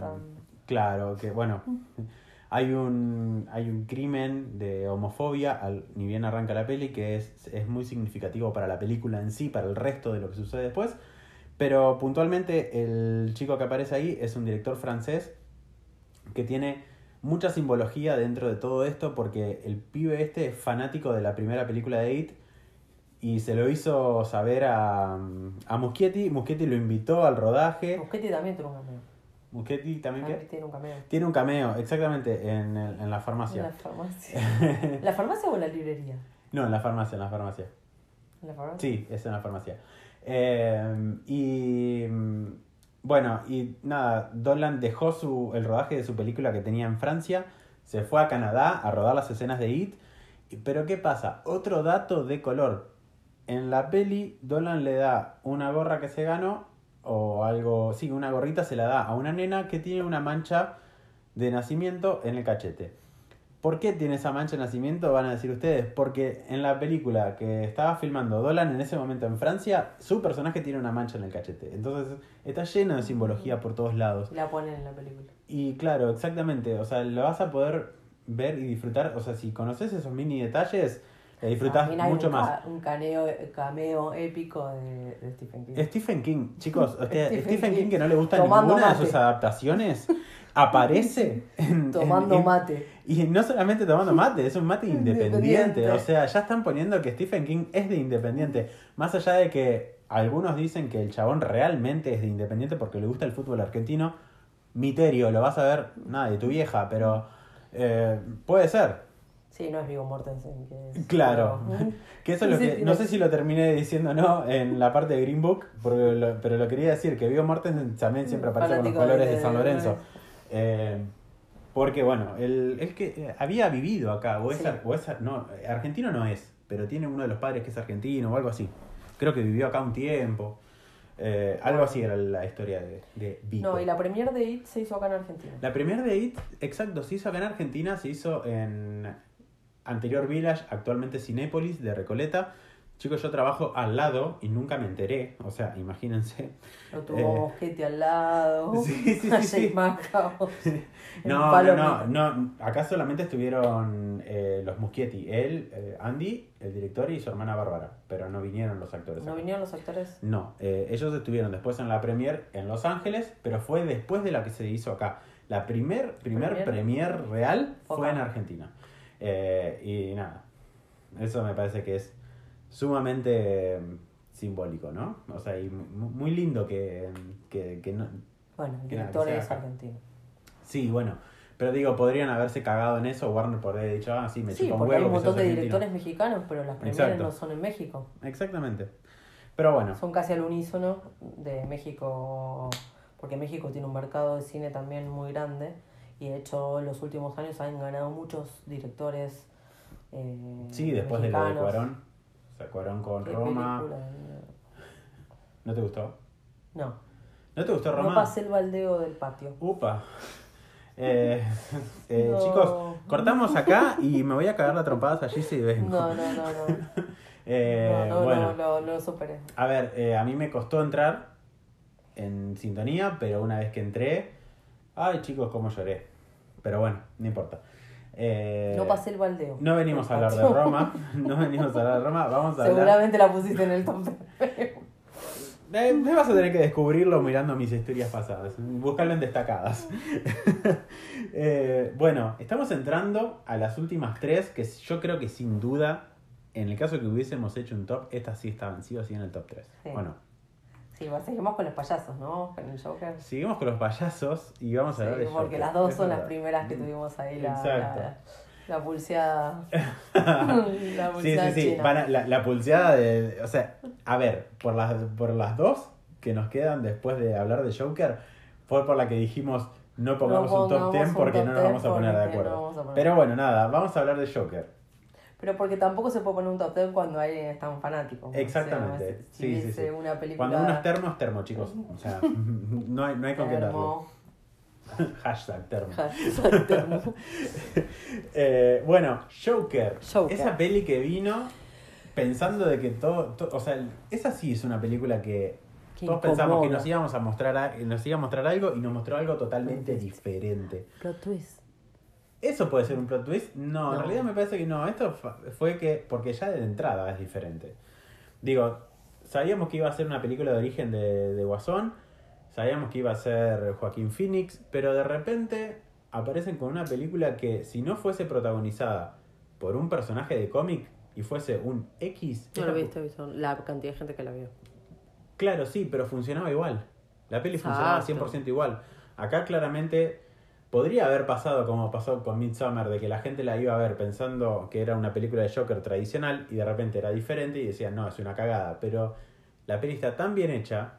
claro, que bueno, hay un, hay un crimen de homofobia, al, ni bien arranca la peli, que es, es muy significativo para la película en sí, para el resto de lo que sucede después. Pero puntualmente el chico que aparece ahí es un director francés que tiene mucha simbología dentro de todo esto porque el pibe este es fanático de la primera película de It y se lo hizo saber a, a Muschietti. Muschietti lo invitó al rodaje. Muschetti también tiene un cameo. Muschietti también qué? tiene un cameo. Tiene un cameo, exactamente, en, el- en la En la farmacia. farmacia. ¿La farmacia o la librería? No, en la farmacia, en la farmacia. En la farmacia. Sí, es en la farmacia. Eh, y bueno, y nada, Dolan dejó su, el rodaje de su película que tenía en Francia, se fue a Canadá a rodar las escenas de It. Pero ¿qué pasa? Otro dato de color. En la peli, Dolan le da una gorra que se ganó, o algo, sí, una gorrita se la da a una nena que tiene una mancha de nacimiento en el cachete. ¿Por qué tiene esa mancha de nacimiento? Van a decir ustedes. Porque en la película que estaba filmando Dolan en ese momento en Francia, su personaje tiene una mancha en el cachete. Entonces está lleno de simbología por todos lados. La ponen en la película. Y claro, exactamente. O sea, lo vas a poder ver y disfrutar. O sea, si conoces esos mini detalles, la disfrutás También hay mucho un, más. ca- un caneo, cameo épico de, de Stephen King. Stephen King, chicos, Stephen Stephen, King, King que no le gusta tomando ninguna de sus adaptaciones, aparece en, Tomando en- en- mate. Y no solamente tomando mate, es un mate independiente. Independiente. O sea, ya están poniendo que Stephen King es de independiente. Más allá de que algunos dicen que el chabón realmente es de independiente porque le gusta el fútbol argentino. Miterio, lo vas a ver, nada, de tu vieja, pero eh, puede ser. Sí, no es Vigo Mortensen. Que es, Claro. pero- Que eso es lo que. No sé si lo terminé diciendo o no en la parte de Green Book, porque lo- pero lo quería decir, que Vigo Mortensen también siempre aparece con los colores de, de- San Lorenzo. Eh, porque bueno, él, él que eh, había vivido acá, o es, Sí. o es no, argentino no es, pero tiene uno de los padres que es argentino o algo así. Creo que vivió acá un tiempo. Eh, algo así era la historia de, de Vigo. No, y la premier de It se hizo acá en Argentina. La primera de IT, exacto, se hizo acá en Argentina, se hizo en anterior Village, actualmente Cinépolis de Recoleta. Chicos, yo trabajo al lado y nunca me enteré, o sea, imagínense. Lo tuvo Eh, Mosquete al lado. Sí, sí, sí, sí. No, no, no, no, acá solamente estuvieron eh, los Muschietti, él, eh, Andy, el director y su hermana Bárbara, pero no vinieron los actores. ¿No acá. vinieron los actores? No, eh, ellos estuvieron después en la premier en Los Ángeles, pero fue después de la que se hizo acá. La primer, primer Premier. premier real Fue fue en. Argentina. Eh, y nada, eso me parece que es sumamente eh, simbólico, ¿no? O sea, y mu- muy lindo que, que, que no... Bueno, el director es argentino. Sí, bueno, pero digo, podrían haberse cagado en eso, Warner podría haber dicho, ah, sí, me Sí, chupa un hay un montón de argentino". directores mexicanos, pero las Exacto. no son en México. Exactamente. Pero bueno, Son casi al unísono de México, porque México tiene un mercado de cine también muy grande y de hecho en los últimos años han ganado muchos directores eh, sí, después de lo de. Cuarón, o sea, Cuarón con ¿Qué Roma, película? ¿no te gustó? No, ¿No te gustó Roma? no pasé el baldeo del patio. Upa. Eh, eh, No. Chicos, cortamos acá y me voy a cagar la trompadas allí si ven. No, no, no, no. Eh, no, no, bueno, no, no, no lo superé. a ver, a mí me costó entrar en sintonía, pero una vez que entré, ay chicos, cómo lloré. Pero bueno, no importa. Eh, No pasé el baldeo. no venimos a hablar de. Roma, no venimos a hablar de Roma, vamos a hablar... Seguramente la pusiste en el top. Eh, me vas a tener que descubrirlo mirando mis historias pasadas. Buscarlo en destacadas. Eh, bueno, estamos entrando a las últimas tres, que yo creo que sin duda, en el caso que hubiésemos hecho un top, estas sí estaban sí o sí en el top 3. Sí. Bueno, Sí, bueno, seguimos con los payasos, ¿no? Con el Joker. seguimos con los payasos y vamos a hablar Sí, de porque Joker. las dos son las primeras que tuvimos ahí, la, Exacto. la, la pulseada. la Sí, pulseada sí, sí. china. Van a- la, la pulseada de. O sea, a ver, por las, por las dos que nos quedan después de hablar de Joker, fue por la que dijimos no pongamos un top pongamos 10 un porque no nos 10 vamos a poner de acuerdo. poner- Pero bueno, nada, vamos a hablar de Joker. Pero porque tampoco se puede poner un top 10 cuando alguien es tan fanático. O sea, Exactamente. si Sí, sí, sí. una película. Cuando uno es termo, es termo, chicos. O sea, no hay, no hay con qué darlo. Hashtag termo. hashtag termo. Eh, bueno, Joker. Joker. Esa peli que vino pensando de que todo, to- o sea, esa sí es una película que todos pensamos que nos íbamos a mostrar a- nos iba a mostrar algo y nos mostró algo totalmente diferente. Plot twist. ¿Eso puede ser un plot twist? No, en realidad me parece que no. Esto fue que, porque ya de entrada es diferente. Digo, sabíamos que iba a ser una película de origen de, de Guasón, sabíamos que iba a ser Joaquín Phoenix, pero de repente aparecen con una película que si no fuese protagonizada por un personaje de cómic y fuese un X... No lo viste, visto la cantidad de gente que la vio. Claro, sí, pero funcionaba igual. La peli funcionaba Exacto. 100% igual. Acá claramente podría haber pasado como pasó con Midsommar, de que la gente la iba a ver pensando que era una película de Joker tradicional y de repente era diferente y decían, no, es una cagada. Pero la peli está tan bien hecha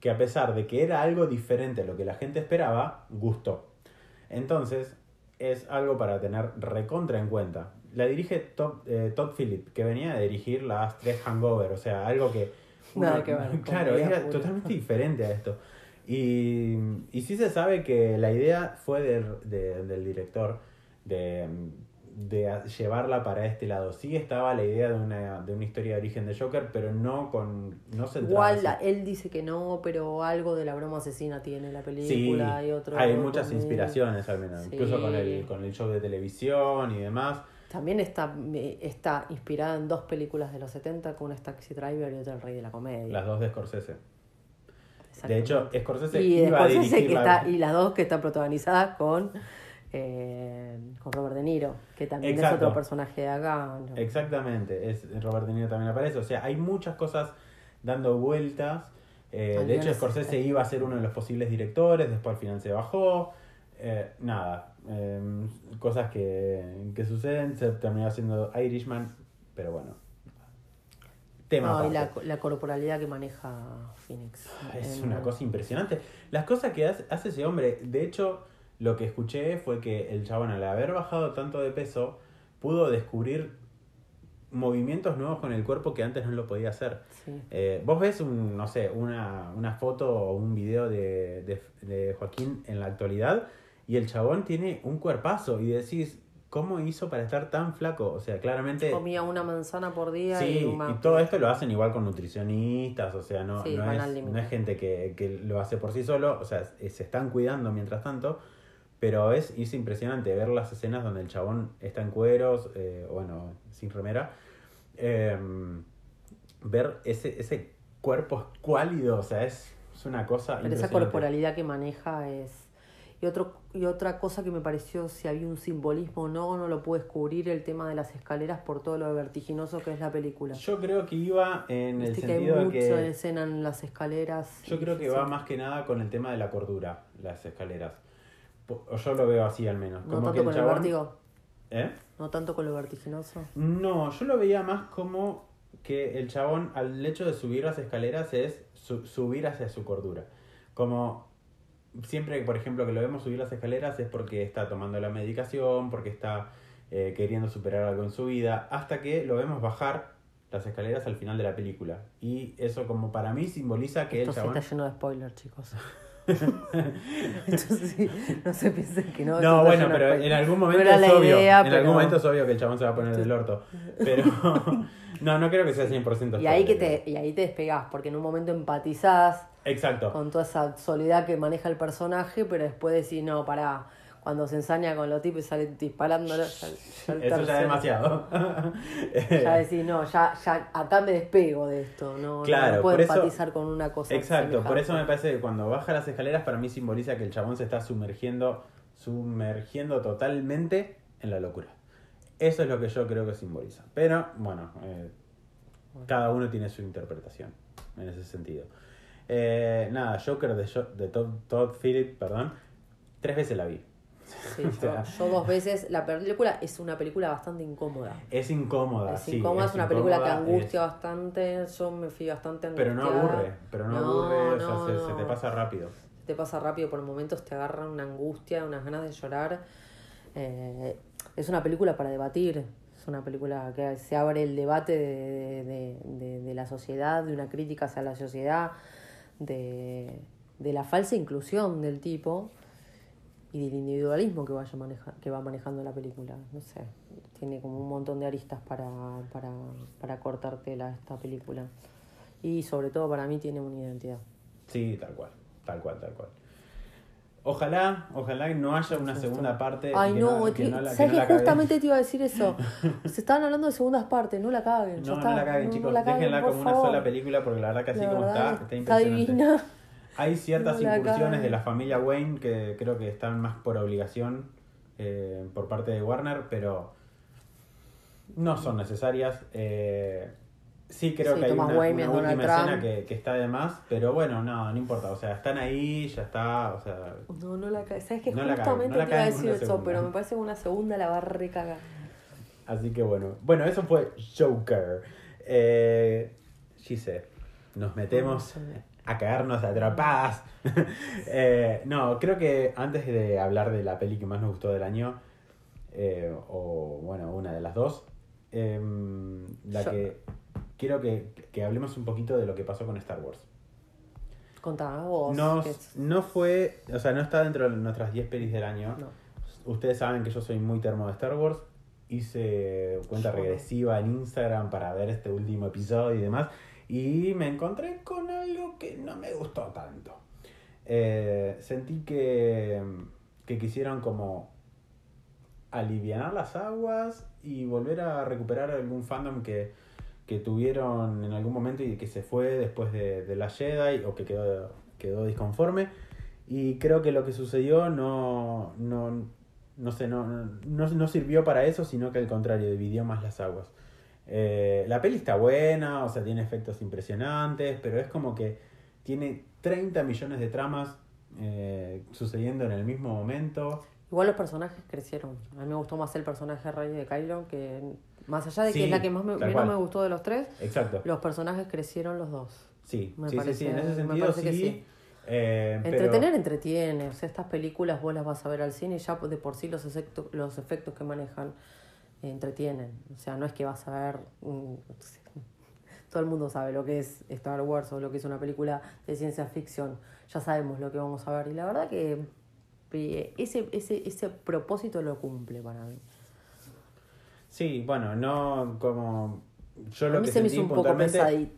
que a pesar de que era algo diferente a lo que la gente esperaba, gustó. Entonces, es algo para tener recontra en cuenta. La dirige Todd, eh, Todd Phillip, que venía de dirigir las tres Hangover, o sea, algo que... Nada que ver, Claro, era pura. totalmente diferente a esto. Y, y sí se sabe que la idea fue del, de- del director de, de llevarla para este lado. Sí estaba la idea de una, de una historia de origen de Joker, pero no con no Igual él dice que no, pero algo de la broma asesina tiene la película y otro. hay muchas también. inspiraciones al menos, Sí. incluso con el, con el show de televisión y demás. También está, está inspirada en dos películas de los 70, con una es Taxi Driver y otra El Rey de la Comedia. Las dos de Scorsese. De hecho, Scorsese y iba a dirigir que la- está, y las dos que están protagonizadas con, eh, con Robert De Niro, que también Exacto. es otro personaje de acá. ¿no? Exactamente, es Robert De Niro también aparece. O sea, hay muchas cosas dando vueltas. Eh, de hecho, Scorsese es- iba a ser uno de los posibles directores, después al final se bajó. Eh, nada, eh, cosas que, que suceden. Se terminó haciendo Irishman, pero bueno. Tema la, la corporalidad que maneja Phoenix. Es En- una cosa impresionante. Las cosas que hace, hace ese hombre, de hecho, lo que escuché fue que el chabón al haber bajado tanto de peso, pudo descubrir movimientos nuevos con el cuerpo que antes no lo podía hacer. Sí. Eh, vos ves un, no sé, una, una foto o un video de, de, de Joaquín en la actualidad y el chabón tiene un cuerpazo y decís, ¿cómo hizo para estar tan flaco? O sea, claramente... Comía una manzana por día Sí, y todo esto lo hacen igual con nutricionistas, o sea, no, Sí, es, límite. no es gente que, que lo hace por sí solo, o sea, es- se están cuidando mientras tanto, pero es, es impresionante ver las escenas donde el chabón está en cueros, eh, bueno, sin remera, eh, ver ese, ese cuerpo escuálido, o sea, es, es una cosa Pero esa corporalidad que maneja es... Y, otro, y otra cosa que me pareció, si había un simbolismo o no, no lo pude descubrir, el tema de las escaleras por todo lo vertiginoso que es la película. Yo creo que iba en el Viste que hay sentido de que... escena en las escaleras. Yo creo que va más que nada con el tema de la cordura, las escaleras. O yo lo veo así al menos. No Como tanto que el con el vértigo, ¿Eh? no tanto con lo vertiginoso. No, yo lo veía más como que el chabón al hecho de subir las escaleras es su- subir hacia su cordura. Como siempre, por ejemplo, que lo vemos subir las escaleras es porque está tomando la medicación, porque está eh, queriendo superar algo en su vida, hasta que lo vemos bajar las escaleras al final de la película. Y eso como para mí simboliza que Esto el sí chabón... está lleno de spoilers, chicos. Esto sí, no se piensen que no. No, bueno, pero en algún No momento era es obvio. idea, en pero- algún momento es obvio que el chabón se va a poner del orto. Pero no, no creo que sea 100% Y ahí, que te, y ahí te despegás, porque en un momento empatizás Exacto. con toda esa soledad que maneja el personaje, pero después decís, no, pará, cuando se ensaña con los tipos y sale disparando, ya, ya el Eso ya es demasiado. Ya decís, no, ya, ya acá me despego de esto, no, Claro, no, puedo eso- empatizar con una cosa. Exacto, por eso me parece que cuando baja las escaleras para mí simboliza que el chabón se está sumergiendo, sumergiendo totalmente en la locura. Eso es lo que yo creo que simboliza. Pero bueno, eh, cada uno tiene su interpretación en ese sentido. Eh, nada, Joker de, de Todd, Todd Phillips, perdón, tres veces la vi. Sí, O yo, sea, yo dos veces, la película es una película bastante incómoda. Es incómoda, Es sí, incómoda, es, una película que angustia es- bastante, yo me fui bastante Pero no aburre, pero no, No, aburre, o no, sea, se, se te pasa rápido. te pasa rápido por momentos, te agarra una angustia, unas ganas de llorar. Eh, es una película para debatir, es una película que se abre el debate de, de- de- de la sociedad, de una crítica hacia la sociedad, de, de la falsa inclusión del tipo y del individualismo que, vaya maneja, que va manejando la película. No sé, tiene como un montón de aristas para, para, para esta película. Y sobre todo para mí tiene una identidad. Sí, tal cual, tal cual, tal cual. Ojalá, ojalá que no haya una segunda parte. Ay, que no, que- no la- que ¿sabes no que la justamente te iba a decir eso? Se estaban hablando de segundas partes, no la caguen. No, está, no la caguen, no- no chicos. la caguen, Déjenla como una sola película porque la verdad que así como está, está impresionante. divina. Hay ciertas No incursiones caguen. de la familia Wayne que creo que están más por obligación eh, por parte de Warner, pero no son necesarias. Eh, sí creo Sí, que hay Thomas una, Wayne una es Donald última escena que, que está de más, pero bueno, no, no importa. O sea, están ahí, ya está. O sea, No, no la caguen. ¿Sabes que No la justamente no la te iba a decir eso? segunda. Pero me parece que una segunda la va a recagar. Así que bueno. Bueno, eso fue Joker. Eh, Gise, nos metemos a cagarnos a atrapadas. Eh, no, creo que antes de hablar de la peli que más nos gustó del año, eh, o bueno, una de las dos. Em, la Yo- que quiero que, que hablemos un poquito de lo que pasó con Star Wars. Contá vos. No, fue, o sea, no está dentro de nuestras 10 pelis del año. no. Ustedes saben que yo soy muy termo de Star Wars. Hice cuenta regresiva en Instagram para ver este último episodio y demás. Y me encontré con algo que no me gustó tanto. Eh, sentí que, que quisieron como aliviar las aguas y volver a recuperar algún fandom que, que tuvieron en algún momento y que se fue después de, de la Jedi o que quedó, quedó disconforme. Y creo que lo que sucedió no, no, no, sé, no, no, no sirvió para eso, sino que al contrario, dividió más las aguas. Eh, la peli está buena, o sea, tiene efectos impresionantes, pero es como que tiene 30 millones de tramas eh, sucediendo en el mismo momento. Igual los personajes crecieron. A mí me gustó más el personaje Rey de Kylo, que más allá de que Sí, es la que más me, menos cual. me gustó de los tres, Exacto. los personajes crecieron los dos. Sí, Me sí, parece- sí, en ese me sentido parece que sí. Eh, pero- Entretener entretiene. O sea, estas películas vos las vas a ver al cine y ya de por sí los, efectos los efectos que manejan eh, entretienen. O sea, no es que vas a ver... mm, todo el mundo sabe lo que es Star Wars o lo que es una película de ciencia ficción. Ya sabemos lo que vamos a ver. Y la verdad que eh, ese, ese, ese propósito lo cumple para mí. Sí, bueno, no como... Yo a lo mí que se me sentí hizo un poco puntualmente... pesadito.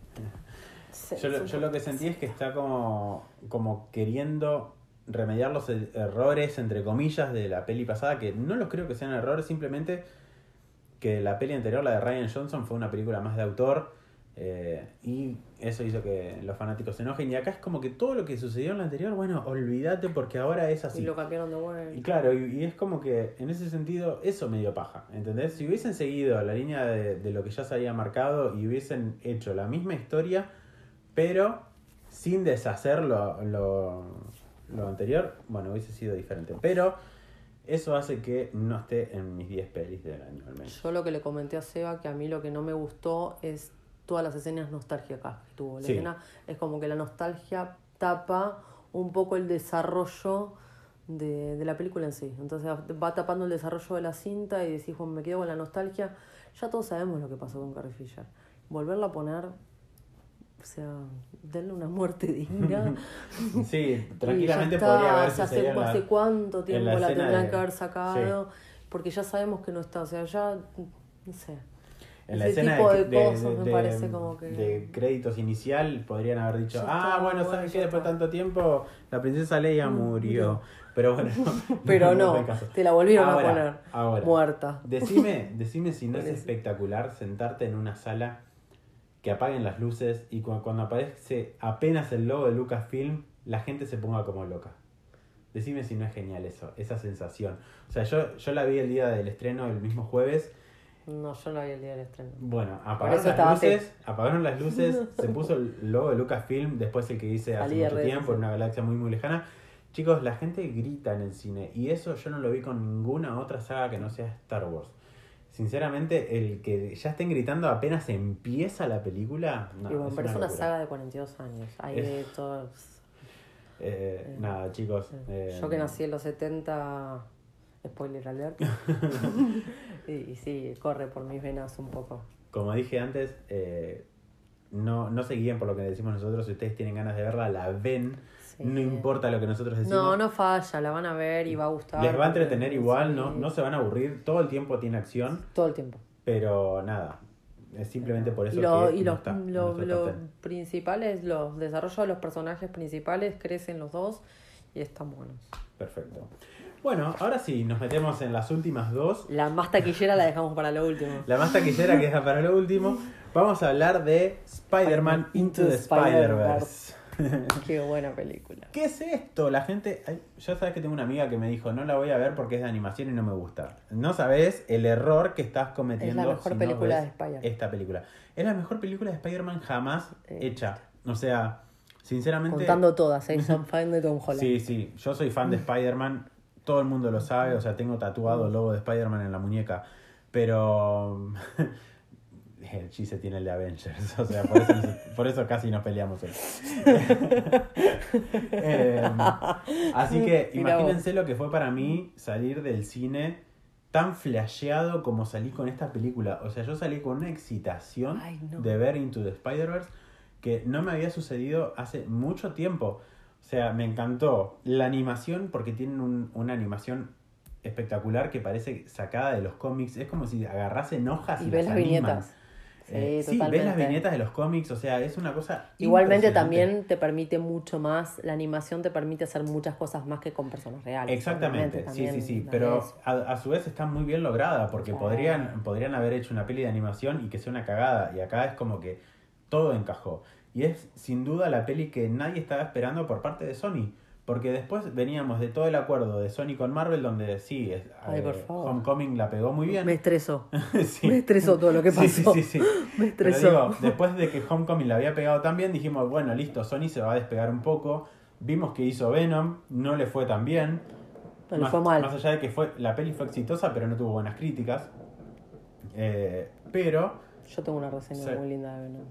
Yo, lo- yo lo que sentí es que está como, como queriendo remediar los e- errores, entre comillas, de la peli pasada, que no los creo que sean errores, simplemente que la peli anterior, la de Ryan Johnson, fue una película más de autor, eh, y eso hizo que los fanáticos se enojen, y acá es como que todo lo que sucedió en la anterior, bueno, olvídate porque ahora es así. Y lo cambiaron de Y vuelta. claro, y, y es como que en ese sentido eso me dio paja, ¿entendés? Si hubiesen seguido la línea de, de lo que ya se había marcado y hubiesen hecho la misma historia, pero sin deshacer lo, lo, lo anterior, bueno, hubiese sido diferente. Pero eso hace que no esté en mis 10 pelis del año al menos. Yo lo que le comenté a Seba, que a mí lo que no me gustó es todas las escenas nostálgicas que tuvo. La Sí. escena es como que la nostalgia tapa un poco el desarrollo de, de la película en sí. Entonces va tapando el desarrollo de la cinta y decís, bueno, me quedo con la nostalgia. Ya todos sabemos lo que pasó con Carrie Fisher. Volverla a poner, o sea, denle una muerte digna. Sí, tranquilamente está, podría haber o sea, hace, la- hace cuánto tiempo la tendrán de- que haber sacado, porque ya sabemos que no está, o sea, ya, no sé. En la Ese escena tipo de, de de- cosas de- me parece como que- de créditos inicial podrían haber dicho, ah, bueno, bueno, ¿saben ya qué? Después de está". tanto tiempo la princesa Leia Mm, murió. Pero bueno, Pero no, te la volvieron Ahora, a poner ahora. muerta. Decime, decime si no es espectacular sentarte en una sala que apaguen las luces y cu- cuando aparece apenas el logo de Lucasfilm, la gente se ponga como loca. Decime si no es genial eso, esa sensación. O sea, yo, yo la vi el día del estreno, el mismo jueves, No, yo no vi el día del estreno. bueno, apagaron las luces, apagaron las luces, se puso el logo de Lucasfilm, después el que hice hace mucho tiempo, en una galaxia muy muy lejana. Chicos, la gente grita en el cine y eso yo no lo vi con ninguna otra saga que no sea Star Wars. Sinceramente, el que ya estén gritando apenas empieza la película, no, y bueno, es pero es una locura. saga de 42 años. Hay Es- de todos. Eh, nada, chicos. eh, Yo que nací en los 70, spoiler alert. y, y sí, corre por mis venas un poco. Como dije antes, eh, no, no se guíen por lo que decimos nosotros. Si ustedes tienen ganas de verla, la ven. Sí. No importa lo que nosotros decimos. No, no falla, la van a ver y va a gustar. Les va a entretener igual, no, sí, no se van a aburrir. Todo el tiempo tiene acción, Todo el tiempo. pero nada. Es simplemente por eso y lo, que y no lo, está lo- lo los desarrollos de los personajes principales crecen los dos y están buenos. Perfecto. Bueno, ahora sí, nos metemos en las últimas dos. La más taquillera la dejamos para lo último. La más taquillera que deja para lo último. Vamos a hablar de Spider-Man Into the Spider-Verse. Qué buena película. ¿Qué es esto? La gente. Yo sabes que tengo una amiga que me dijo, no la voy a ver porque es de animación y no me gusta. No sabes el error que estás cometiendo. Es la mejor si película de Spider-Man. Esta película. Es la mejor película de Spider-Man jamás Eh. hecha. O sea, sinceramente. Contando todas, ¿eh? Son fan de Tom Holland. Sí, sí. Yo soy fan de Spider-Man. Todo el mundo lo sabe. O sea, tengo tatuado el logo de Spider-Man en la muñeca. Pero. El chiste tiene el de Avengers. O sea, por eso, por eso casi nos peleamos hoy. Eh, así que imagínense lo que fue para mí salir del cine tan flasheado como salí con esta película. O sea, yo salí con una excitación Ay, no. de ver Into the Spider-Verse que no me había sucedido hace mucho tiempo. O sea, me encantó la animación porque tienen un- una animación espectacular que parece sacada de los cómics. Es como si agarrasen hojas y, Y ves las viñetas. Sí, Eh, sí, ves las viñetas de los cómics, o sea, es una cosa. Igualmente también te permite mucho más, la animación te permite hacer muchas cosas más que con personas reales. Exactamente, sí, sí, sí, pero a, a su vez está muy bien lograda porque podrían, podrían haber hecho una peli de animación y que sea una cagada y acá es como que todo encajó. Y es sin duda la peli que nadie estaba esperando por parte de Sony. Porque después veníamos de todo el acuerdo de Sony con Marvel, donde sí, es- Ay, por eh. Homecoming la pegó muy bien. Me estresó. Sí. Me estresó todo lo que Sí, sí, pasó. sí, sí. Me Pero estresó. digo, después de que Homecoming la había pegado tan bien, dijimos, bueno, listo, Sony se va a despegar un poco. Vimos que hizo Venom, no le fue tan bien. No, le más, fue mal. más allá de que fue, la peli fue exitosa, pero no tuvo buenas críticas. Eh, pero, Yo tengo una reseña muy linda de Venom.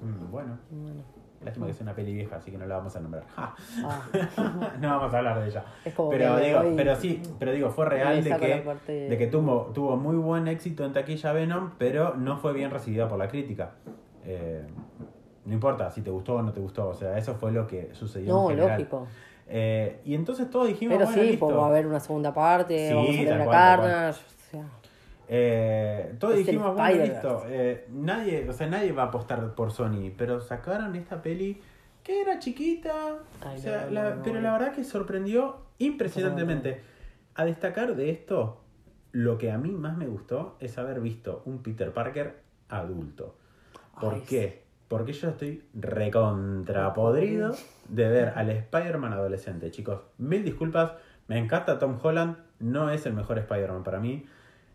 Mm, bueno, Bueno, lástima que sea una peli vieja, así que no la vamos a nombrar. Ja. ah, no vamos a hablar de ella. es como Pero que digo, pero sí, pero digo, fue real de que, parte- de que tuvo, tuvo muy buen éxito en taquilla Venom, pero no fue bien recibida por la crítica. Eh, no importa si te gustó o no te gustó, o sea, eso fue lo que sucedió. No, en general. lógico. Eh, y entonces todos dijimos, Pero bueno, sí, listo. pues va a haber una segunda parte, Sí, vamos a tener tal Carnage, o sea, Eh, todos Es dijimos, bueno, listo. eh, nadie, o sea, nadie va a apostar por Sony, pero sacaron esta peli que era chiquita, Ay, o sea, no, la- no, no, pero la verdad que sorprendió impresionantemente. A destacar de esto, lo que a mí más me gustó es haber visto un Peter Parker adulto. ¿Por Ay, qué? Porque yo estoy recontrapodrido de ver al Spider-Man adolescente, chicos. Mil disculpas, me encanta Tom Holland, no es el mejor Spider-Man para mí.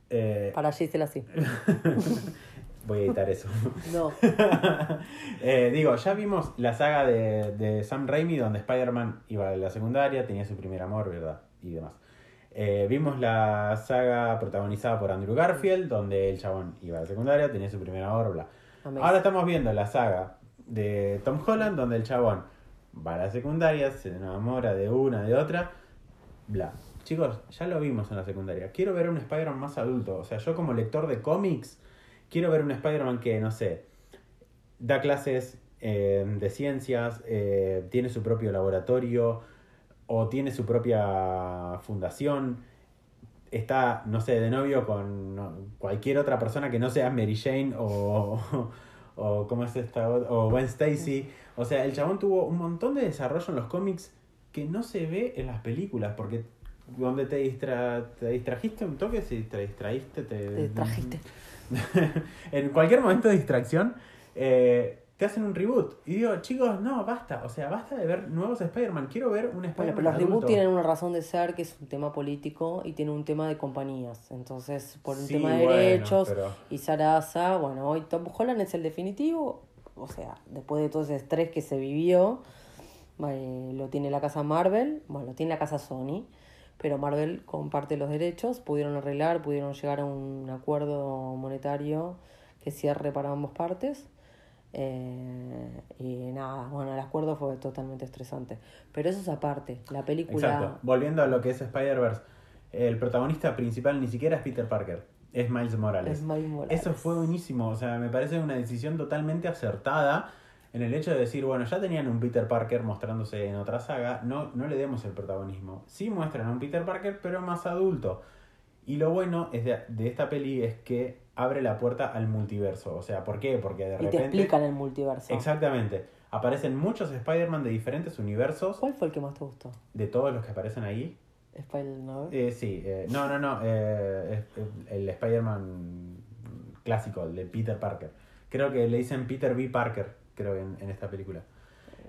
Eh, para Gisela sí. voy a editar eso. No, Eh, digo, ya vimos la saga de, de Sam Raimi donde Spider-Man iba a la secundaria, tenía su primer amor, ¿verdad? Y demás. Eh, vimos la saga protagonizada por Andrew Garfield, donde el chabón iba a la secundaria, tenía su primer amor, bla. Amazing. Ahora estamos viendo la saga de Tom Holland, donde el chabón va a la secundaria, se enamora de una, de otra, bla. Chicos, ya lo vimos en la secundaria. Quiero ver un Spider-Man más adulto. O sea, yo como lector de cómics, quiero ver un Spider-Man que, no sé, da clases eh, de ciencias, eh, tiene su propio laboratorio o tiene su propia fundación, está, no sé, de novio con cualquier otra persona que no sea Mary Jane o, o ¿cómo es esta? O Gwen Stacy. O sea, el chabón tuvo un montón de desarrollo en los cómics que no se ve en las películas porque donde te, distra, te distrajiste un toque, si te distraíste, te, te trajiste. en cualquier momento de distracción, eh, te hacen un reboot. Y digo, chicos, no, basta. O sea, basta de ver nuevos Spider-Man. Quiero ver un Spider-Man. Bueno, pero los adulto. reboots tienen una razón de ser que es un tema político y tiene un tema de compañías. Entonces, por un Sí, tema de bueno, derechos pero- y Sarasa, bueno, hoy Tom Holland es el definitivo. O sea, después de todo ese estrés que se vivió, eh, lo tiene la casa Marvel, bueno, lo tiene la casa Sony, pero Marvel comparte los derechos, pudieron arreglar, pudieron llegar a un acuerdo monetario que cierre para ambas partes. Eh, y nada, bueno, el acuerdo fue totalmente estresante. Pero eso es aparte. La película. Exacto. Volviendo a lo que es Spider-Verse, el protagonista principal ni siquiera es Peter Parker, es Miles Morales. Es Miles Morales. Eso fue buenísimo, o sea, me parece una decisión totalmente acertada en el hecho de decir, bueno, ya tenían un Peter Parker mostrándose en otra saga, no, no le demos el protagonismo. Sí muestran a un Peter Parker, pero más adulto. Y lo bueno es de, de esta peli es que abre la puerta al multiverso. O sea, ¿por qué? Porque de Y repente... te explican el multiverso. Exactamente. Aparecen muchos Spider-Man de diferentes universos, ¿Cuál fue el que más te gustó? de todos los que aparecen ahí. Spider, ¿no? Eh, sí, eh, no, no, no. eh, es el Spider-Man clásico, el de Peter Parker. Creo que le dicen Peter B. Parker, creo, en, en esta película.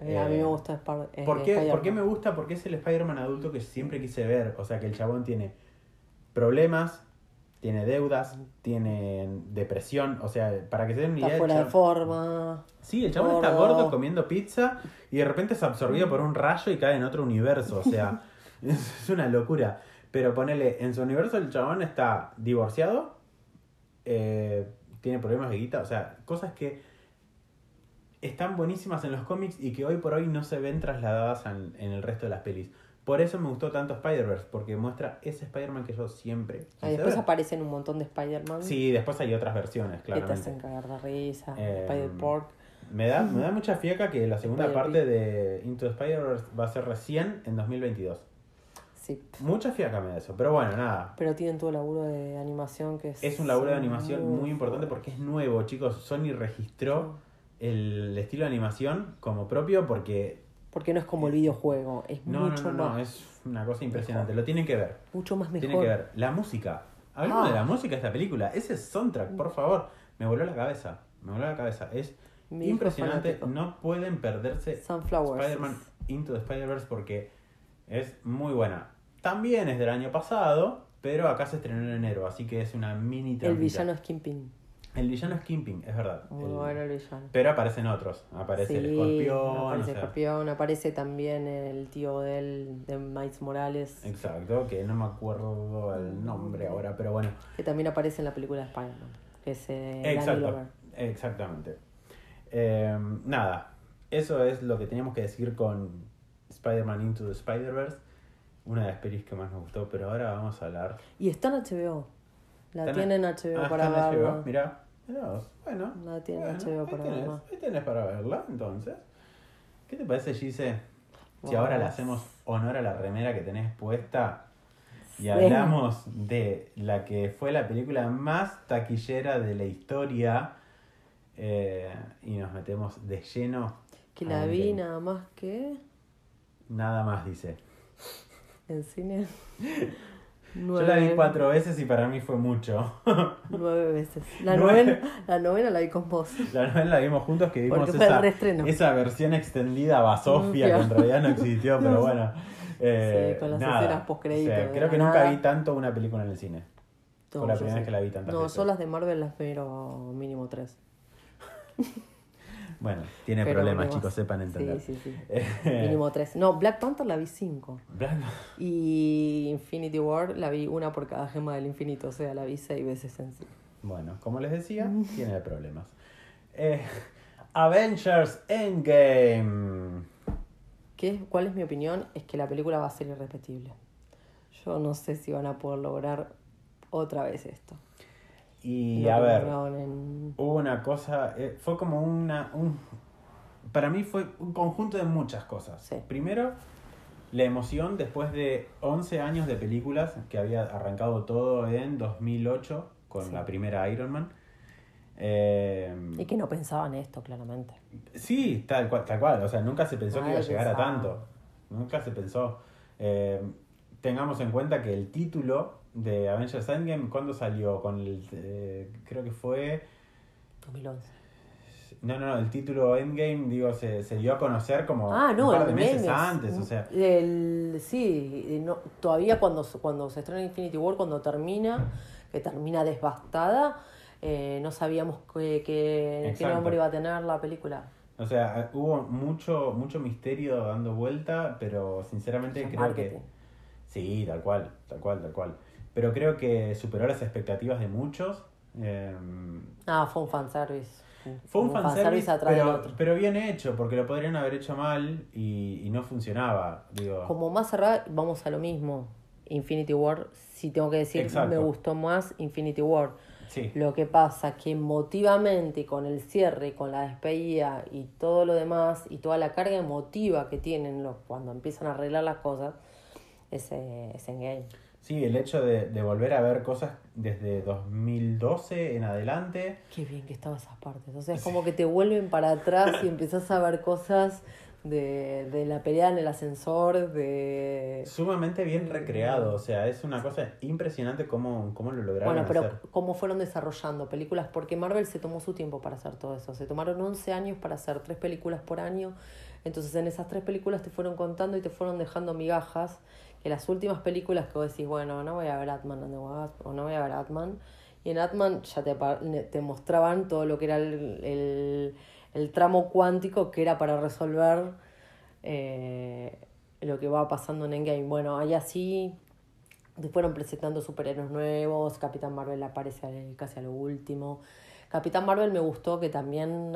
Eh, a mí eh, me gusta Spar- eh, ¿Por qué, Spider-Man. ¿Por qué me gusta? Porque es el Spider-Man adulto que siempre quise ver. O sea, que el chabón tiene problemas, tiene deudas, tiene depresión. O sea, para que se den una Está idea. fuera de forma. Sí, el chabón está gordo. gordo comiendo pizza y de repente es absorbido por un rayo y cae en otro universo. O sea, es una locura. Pero ponele, en su universo el chabón está divorciado, eh, tiene problemas de guita, o sea, cosas que están buenísimas en los cómics y que hoy por hoy no se ven trasladadas en, en el resto de las pelis. Por eso me gustó tanto Spider-Verse, porque muestra ese Spider-Man que yo siempre Ah, después aparecen un montón de Spider-Man Sí, después hay otras versiones, que te hacen cagar de risa. Eh, Spider-Pork. Me da, me da mucha fiaca que la segunda parte de Into Spider-Verse va a ser recién en 2022. Sí. Mucha fiaca me da eso, pero bueno, nada. Pero tienen todo el laburo de animación que es. Es un laburo de animación muy importante fuerte. porque es nuevo, chicos. Sony registró el estilo de animación como propio porque Porque no es como el videojuego, es no, no, mucho no, no, más. es una cosa impresionante. Lo tienen que ver. Mucho más mejor. Tienen que ver. La música. Hablando Ah. de la música de esta película, ese soundtrack, por favor, me voló la cabeza. Me voló la cabeza. Es Mi impresionante. No pueden perderse. Spider-Man Into the Spider-Verse porque es muy buena. También es del año pasado, pero acá se estrenó en enero, así que es una mini El trampita. villano es Kingpin. El villano es Kingpin, es verdad. Muy El- bueno el villano. Pero aparecen otros. Aparece el escorpión. Aparece o sea, escorpión, aparece también el tío de él, de Miles Morales, Exacto, que no me acuerdo el nombre ahora, pero bueno. que también aparece en la película de Spider-Man, que es eh, Exacto, exactamente. Eh, nada, eso es lo que teníamos que decir con Spider-Man Into the Spider-Verse. Una de las pelis que más nos gustó, pero ahora vamos a hablar. Y está en HBO. La tienen en HBO Ah, para verla. HBO, Bueno, La tienen en bueno, HBO ahí para tenés, verla. ahí tenés para verla, entonces. ¿Qué te parece, Gise? Si ahora le hacemos honor a la remera que tenés puesta y Sí. hablamos de la que fue la película más taquillera de la historia eh, y nos metemos de lleno. Que la vi nada más que Nada más, dice. en cine. Yo la vi cuatro veces y para mí fue mucho. Nueve veces. La Nueve. novena, la novena la vi con vos. La novela la vimos juntos que vimos esa, esa versión extendida Basofia que en realidad no existió, pero bueno. Eh, Sí, con las nada. escenas postcrédito O sea, de creo que nunca vi tanto una película en el cine. Fue la primera sí. vez que la vi tantas No, veces. yo las de Marvel las miro mínimo tres. Bueno, tiene Pero problemas, chicos, sepan entender. Sí, sí, sí. Mínimo tres. No, Black Panther la vi cinco. Blanco. Y Infinity War la vi una por cada gema del infinito. O sea, la vi seis veces en sí. Bueno, como les decía, tiene problemas. Eh, Avengers Endgame. ¿Qué, ¿Cuál es mi opinión? Es que la película va a ser irrepetible. Yo no sé si van a poder lograr otra vez esto. Y a ver, en- hubo una cosa, eh, fue como una, un, para mí fue un conjunto de muchas cosas. Sí. Primero, la emoción después de 11 años de películas, que había arrancado todo en 2008 con Sí. la primera Iron Man. Eh, Y que no pensaban esto, claramente. Sí, tal cual, tal cual. O sea, nunca se pensó que iba a llegar a tanto. Nunca se pensó. Eh, tengamos en cuenta que el título de Avengers Endgame, ¿cuándo salió? Con el, eh, creo que fue... 2011. No, no, no, el título Endgame, digo, se, se dio a conocer como Ah, no, un par de meses es- antes, o sea... El, sí, no, todavía cuando, se- cuando se estrena Infinity War, cuando termina, que termina devastada, eh, no sabíamos qué Exacto. nombre iba a tener la película. O sea, hubo mucho, mucho misterio dando vuelta, pero sinceramente creo marketing. que... Sí, tal cual, tal cual, tal cual. Pero creo que superó las expectativas de muchos. eh, Ah, fue un fanservice. Fue un fanservice, atrás del pero, otro. pero bien hecho, porque lo podrían haber hecho mal y, y no funcionaba. Digo, Como más cerrada, vamos a lo mismo. Infinity War, si tengo que decir, Exacto. me gustó más Infinity War. sí, Lo que pasa que emotivamente, con el cierre con la despedida y todo lo demás, y toda la carga emotiva que tienen los, cuando empiezan a arreglar las cosas, es, eh, es Endgame. Sí, el hecho de, de volver a ver cosas desde 2012 en adelante. Qué bien que estaba esas partes. O sea, es como que te vuelven para atrás y empezás a ver cosas de, de la pelea en el ascensor, de... Sumamente bien recreado, o sea, es una cosa impresionante cómo, cómo lo lograron Bueno, pero hacer. cómo fueron desarrollando películas, porque Marvel se tomó su tiempo para hacer todo eso. Se tomaron 11 años para hacer tres películas por año. Entonces en esas tres películas te fueron contando y te fueron dejando migajas. Que las últimas películas que vos decís, bueno, no voy a ver Atman o no voy a ver Atman. Y en Atman ya te, te mostraban todo lo que era el, el, tramo cuántico que era para resolver eh, lo que va pasando en Endgame. Bueno, ahí así te fueron presentando superhéroes nuevos, Capitán Marvel aparece casi a lo último. Capitán Marvel me gustó que también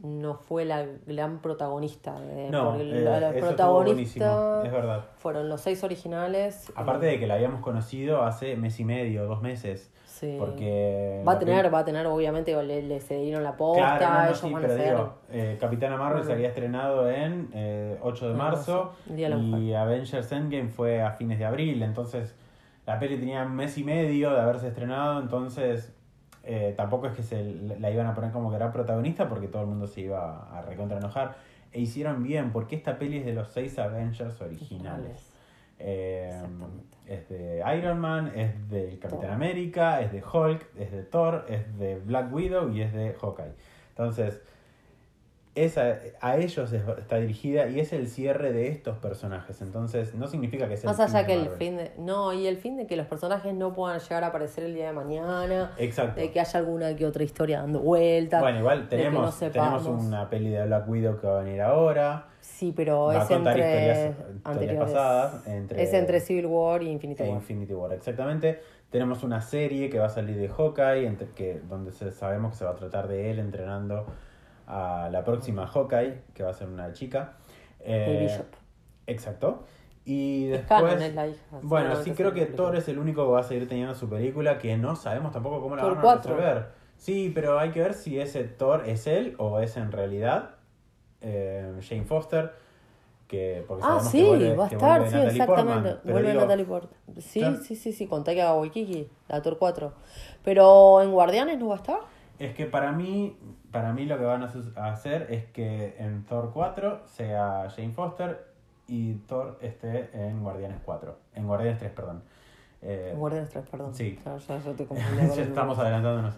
no fue la gran protagonista. eh, No, porque eh, la, eso estuvo protagonista es verdad. fueron los seis originales. Aparte de que la habíamos conocido hace mes y medio, dos meses. sí. Porque. Va a tener, peli- va a tener, obviamente, le, le cedieron la posta, Claro, no, no, ellos sí, van pero a ser. digo, eh, Capitana Marvel se había estrenado en eh, 8 de En marzo de y. Avengers Endgame fue a fines de abril, entonces la peli tenía un mes y medio de haberse estrenado, entonces eh, tampoco es que se la iban a poner como gran protagonista porque todo el mundo se iba a recontra enojar. E hicieron bien, porque esta peli es de los seis Avengers originales. Eh, es de Iron Man, es de Capitán Thor. América, es de Hulk, es de Thor, es de Black Widow y es de Hawkeye. Entonces, esa, a ellos es- está dirigida y es el cierre de estos personajes. Entonces, no significa que sea Más el fin allá de que el Marvel. fin de. No, y el fin de que los personajes no puedan llegar a aparecer el día de mañana. Exacto. De que haya alguna que otra historia dando vueltas. Bueno, igual de tenemos, no tenemos una peli de Black Widow que va a venir ahora. Sí, pero va a es contar entre historias, historias anteriores. pasadas. Entre, Es entre Civil War y Infinity War. Infinity War, exactamente. Tenemos una serie que va a salir de Hawkeye, entre, que, donde sabemos que se va a tratar de él entrenando a la próxima Hawkeye, que va a ser una chica. Eh, Y Bishop. Exacto. Y Es después... canon, es la hija. Bueno, sí creo que. Thor es el único que va a seguir teniendo su película, que no sabemos tampoco cómo la Thor van a 4. resolver. Sí, pero hay que ver si ese Thor es él o es en realidad eh, Jane Foster. Que, porque Ah, sí, que vuelve, va a estar, sí, exactamente. Portman, Vuelve digo, Natalie Portman. Sí, ya- sí, sí, sí, con Taika Waititi, la Thor 4. Pero en Guardianes no va a estar. Es que para mí, para mí lo que van a hacer es que en Thor 4 sea Jane Foster y Thor esté en Guardianes 4. En Guardianes 3, perdón. Eh, En Guardianes 3, perdón. sí. Ya, ya, ya te ya estamos adelantándonos.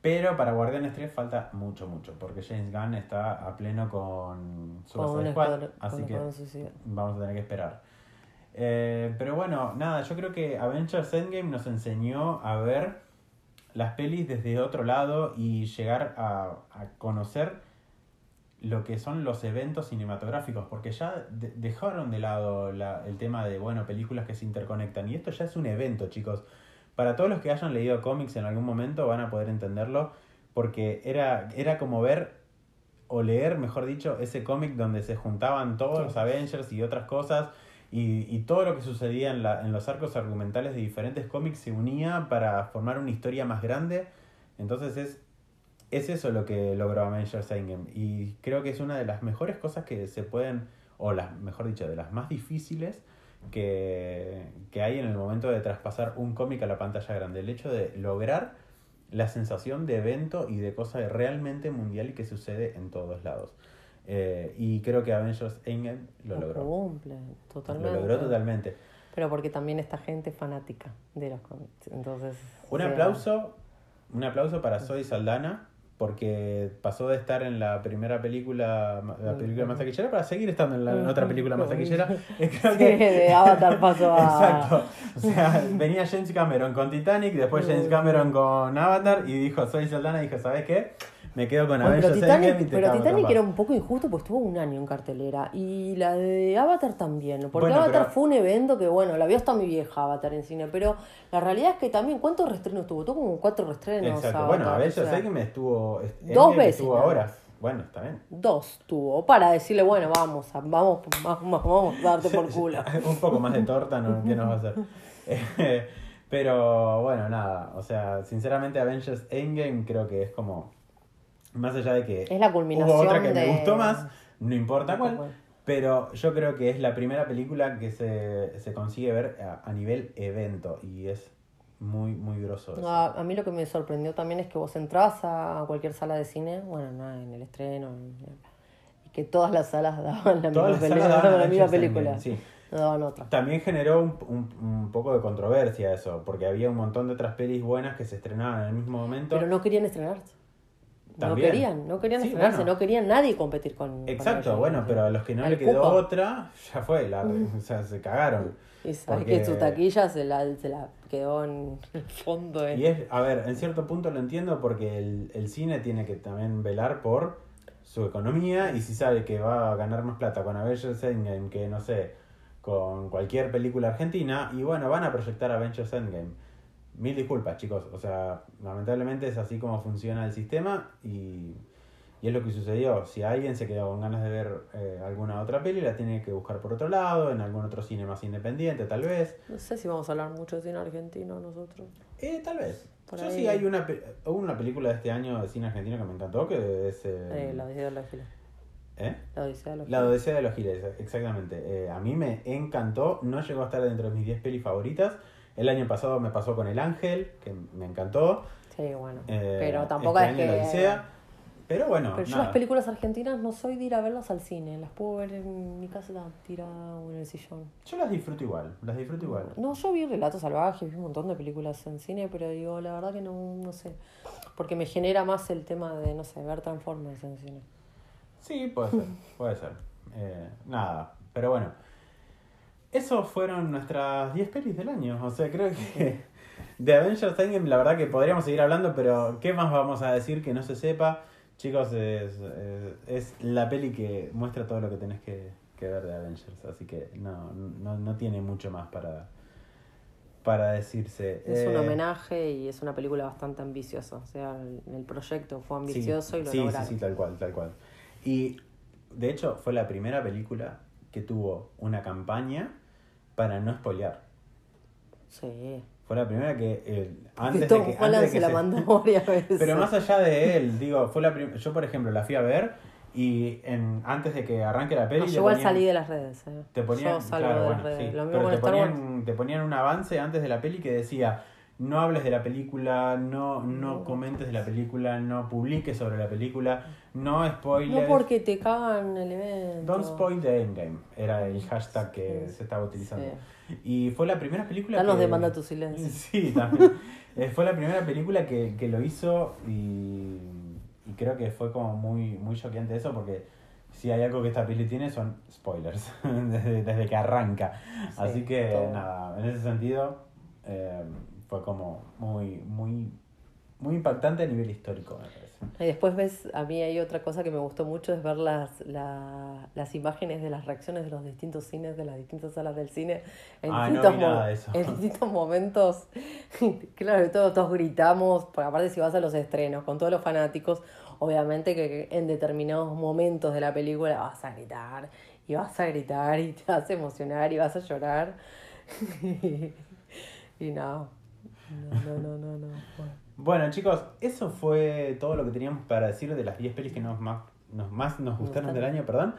Pero para Guardianes 3 falta mucho, mucho, porque James Gunn está a pleno con con Suicide Squad, así que vamos a tener que esperar. Eh, pero bueno, nada, yo creo que Avengers Endgame nos enseñó a ver las pelis desde otro lado y llegar a, a conocer lo que son los eventos cinematográficos, porque ya de- dejaron de lado la- el tema de, bueno, películas que se interconectan. Y esto ya es un evento, chicos. Para todos los que hayan leído cómics en algún momento van a poder entenderlo, porque era, era como ver o leer, mejor dicho, ese cómic donde se juntaban todos los Avengers y otras cosas, y, y todo lo que sucedía en, la, en los arcos argumentales de diferentes cómics se unía para formar una historia más grande. Entonces es, es eso lo que logró Avengers Endgame, y creo que es una de las mejores cosas que se pueden, o las, mejor dicho, de las más difíciles que, que hay en el momento de traspasar un cómic a la pantalla grande. El hecho de lograr la sensación de evento y de cosa realmente mundial y que sucede en todos lados. Eh, y creo que Avengers Endgame lo Lo logró. cumple, totalmente. Lo logró totalmente. Pero porque también esta gente fanática de los cómics. Entonces. Un sea, aplauso, un aplauso para Zoe Saldana, porque pasó de estar en la primera película, la película más taquillera, para seguir estando en la en otra película más taquillera. Creo Sí, que- de Avatar pasó a. Exacto. O sea, venía James Cameron con Titanic, después James Cameron con Avatar, y dijo, Zoe Saldana, y dijo, ¿sabes qué? Me quedo con Bueno, Avengers Endgame y Titanic, te pero cago Titanic trompadas". era un poco injusto porque estuvo un año en cartelera. Y la de Avatar también. Porque Bueno, Avatar pero- fue un evento que, bueno, la vio hasta mi vieja Avatar en cine. Pero la realidad es que también, ¿cuántos restrenos tuvo? Tuvo como cuatro restrenos. Exacto. Avatar, Bueno, o Avengers sea, Endgame estuvo... Endgame Dos veces Estuvo nada ahora. Bueno, está bien. Dos tuvo. Para decirle, bueno, vamos, vamos, vamos, vamos a darte por culo. un poco más de torta, ¿no? ¿Qué nos va a hacer? Eh, Pero bueno, nada. O sea, sinceramente Avengers Endgame creo que es como... Más allá de que Es la culminación hubo otra que de- me gustó más, no importa No, cuál. bueno. Pero yo creo que es la primera película que se, se consigue ver a, a nivel evento y es muy, muy grosso. eso. A, a mí lo que me sorprendió también es que vos entrabas a cualquier sala de cine, bueno, no, en el estreno, en- y que todas las salas daban la Todas misma película. daban la misma película. Endgame, sí. No. También generó un, un- un poco de controversia eso, porque había un montón de otras pelis buenas que se estrenaban en el mismo momento. Pero no querían estrenarse. No querían, no querían Sí, bueno. no querían nadie competir con. Exacto, bueno, pero a los que no le quedó cupo. otra, ya fue, la, o sea, se cagaron. Y sabes porque- que su taquilla se la, se la quedó en el fondo. de- Y es, a ver, en cierto punto lo entiendo porque el, el cine tiene que también velar por su economía y si sabe que va a ganar más plata con Avengers Endgame que, no sé, con cualquier película argentina, y bueno, van a proyectar Avengers Endgame. Mil disculpas, chicos, o sea, lamentablemente es así como funciona el sistema y, Y es lo que sucedió. Si alguien se quedó con ganas de ver eh, alguna otra peli, la tiene que buscar por otro lado, en algún otro cine más independiente, tal vez. No sé si vamos a hablar mucho de cine argentino nosotros. Eh, tal vez. Por Yo ahí. sí hay una, una película de este año de cine argentino que me encantó, que es... eh, Eh, la Odisea de los Giles. ¿eh? La Odisea de los La Giles. Odisea de los Giles, exactamente. Eh, a mí me encantó, no llegó a estar dentro de mis 10 pelis favoritas. El año pasado me pasó con El Ángel, que me encantó. Sí, bueno. Eh, pero tampoco este es que. Odisea. Pero bueno, Pero yo nada. las películas argentinas no soy de ir a verlas al cine. Las puedo ver en mi casa tirada o en el sillón. Yo las disfruto igual, las disfruto igual. No, yo vi Relatos Salvajes, vi un montón de películas en cine, pero digo, la verdad que no, no sé. Porque me genera más el tema de, no sé, ver Transformers en cine. Sí, puede ser, puede ser. Eh, nada, pero bueno. Esos fueron nuestras 10 pelis del año. O sea, creo que de Avengers Endgame la verdad que podríamos seguir hablando, pero ¿qué más vamos a decir que no se sepa? Chicos, es, es, es la peli que muestra todo lo que tenés que, que ver de Avengers. Así que no, no, no tiene mucho más para, para decirse. Es un Eh, homenaje y es una película bastante ambiciosa. O sea, el, el proyecto fue ambicioso sí, y lo sí, lograron. Sí, sí, tal cual, tal cual. Y de hecho fue la primera película que tuvo una campaña para no spoilear. Sí. Fue la primera que antes de que, antes de se la mandó varias veces. Pero más allá de él, digo, fue la yo por ejemplo la fui a ver y en antes de que arranque la peli No, yo igual ponían- salí de las redes. eh. te ponían, yo salgo claro, de bueno, las redes. sí, Lo mismo pero ponían, te ponían un avance antes de la peli que decía no hables de la película, no, no comentes de la película, no publiques sobre la película, no spoilers. No porque te cagan el evento. Don't spoil the endgame, era el hashtag que Sí. se estaba utilizando. Sí. Y fue la primera película Danos que... demanda tu silencio. Sí, también. Eh, fue la primera película que, que lo hizo y, y creo que fue como muy, muy choqueante eso porque si hay algo que esta peli tiene son spoilers desde, desde que arranca. Sí, Así que todo. nada, en ese sentido eh, fue como muy, muy, muy impactante a nivel histórico, me parece. Y después ves, a mí hay otra cosa que me gustó mucho, es ver las, la- las imágenes de las reacciones de los distintos cines, de las distintas salas del cine, en, Ah, no distintos, vi nada en distintos momentos. claro, todos, todos gritamos, porque aparte si vas a los estrenos con todos los fanáticos, obviamente que en determinados momentos de la película vas a gritar, y vas a gritar, y te vas a emocionar, y vas a llorar. y no, no, no, no, no. no. Bueno. Chicos, eso fue todo lo que teníamos para decir de las 10 pelis que nos más nos, más nos gustaron gustaron. del año, perdón.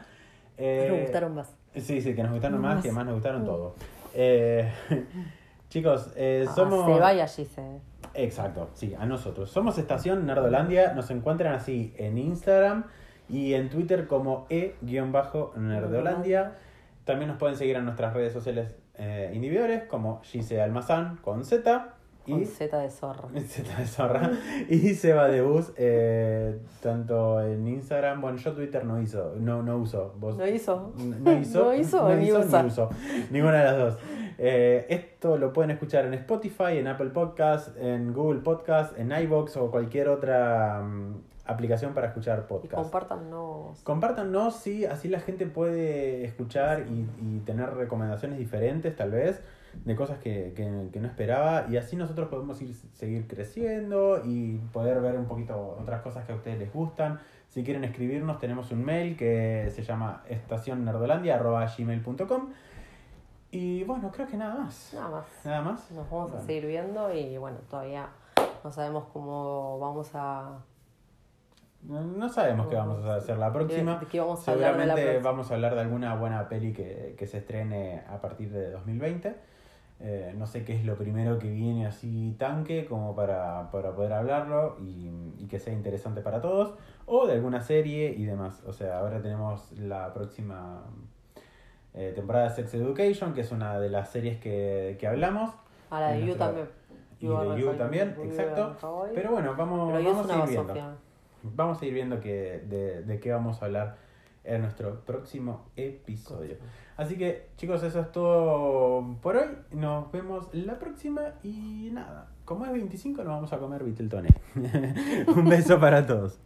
Eh, Me gustaron más. Sí, sí, que nos gustaron más, Más. que más nos gustaron Mm. todos. Eh, chicos, eh, Ah, somos... Se vaya Gise. Exacto, sí, a nosotros. Somos Estación Nerdolandia, nos encuentran así en Instagram y en Twitter como e-nerdolandia. También nos pueden seguir en nuestras redes sociales eh, individuales como Gise Almazán con Z Con y Z de zorro. Z de zorra y Seba de Bus eh, tanto en Instagram, bueno yo Twitter no hizo, no, no uso. ¿Vos? ¿No hizo? No hizo, No hizo, no ni hizo, usa. ni uso. Ninguna de las dos. Eh, esto lo pueden escuchar en Spotify, en Apple Podcast, en Google Podcast, en iBox o cualquier otra mm, aplicación para escuchar Y podcast. compártanos. Compártanos, sí, así la gente puede escuchar y, y tener recomendaciones diferentes, tal vez, de cosas que, que- que no esperaba. Y así nosotros podemos ir, seguir creciendo y poder ver un poquito otras cosas que a ustedes les gustan. Si quieren escribirnos, tenemos un mail que se llama estacionnerdolandia.gmail.com Y bueno, creo que nada más. Nada más. Nada más. Nos vamos a Bueno. seguir viendo y bueno, todavía no sabemos cómo vamos a. No, sabemos qué vamos a hacer la próxima. de qué vamos a de la Seguramente próxima. vamos a hablar de alguna buena peli que, que se estrene a partir de 2020. Eh, no sé qué es lo primero que viene así tanque como para, para poder hablarlo y, y que sea interesante para todos. O de alguna serie y demás. O sea, ahora tenemos la próxima eh, temporada de Sex Education, que es una de las series que, que hablamos. A la de You también. Y de You también, exacto. Pero bueno, vamos, Pero vamos a ir viendo. Vamos a ir viendo que, de, de qué vamos a hablar en nuestro próximo episodio. Así que chicos, eso es todo por hoy. Nos vemos la próxima y nada, como es 25 nos vamos a comer Viteltoné. Un beso para todos.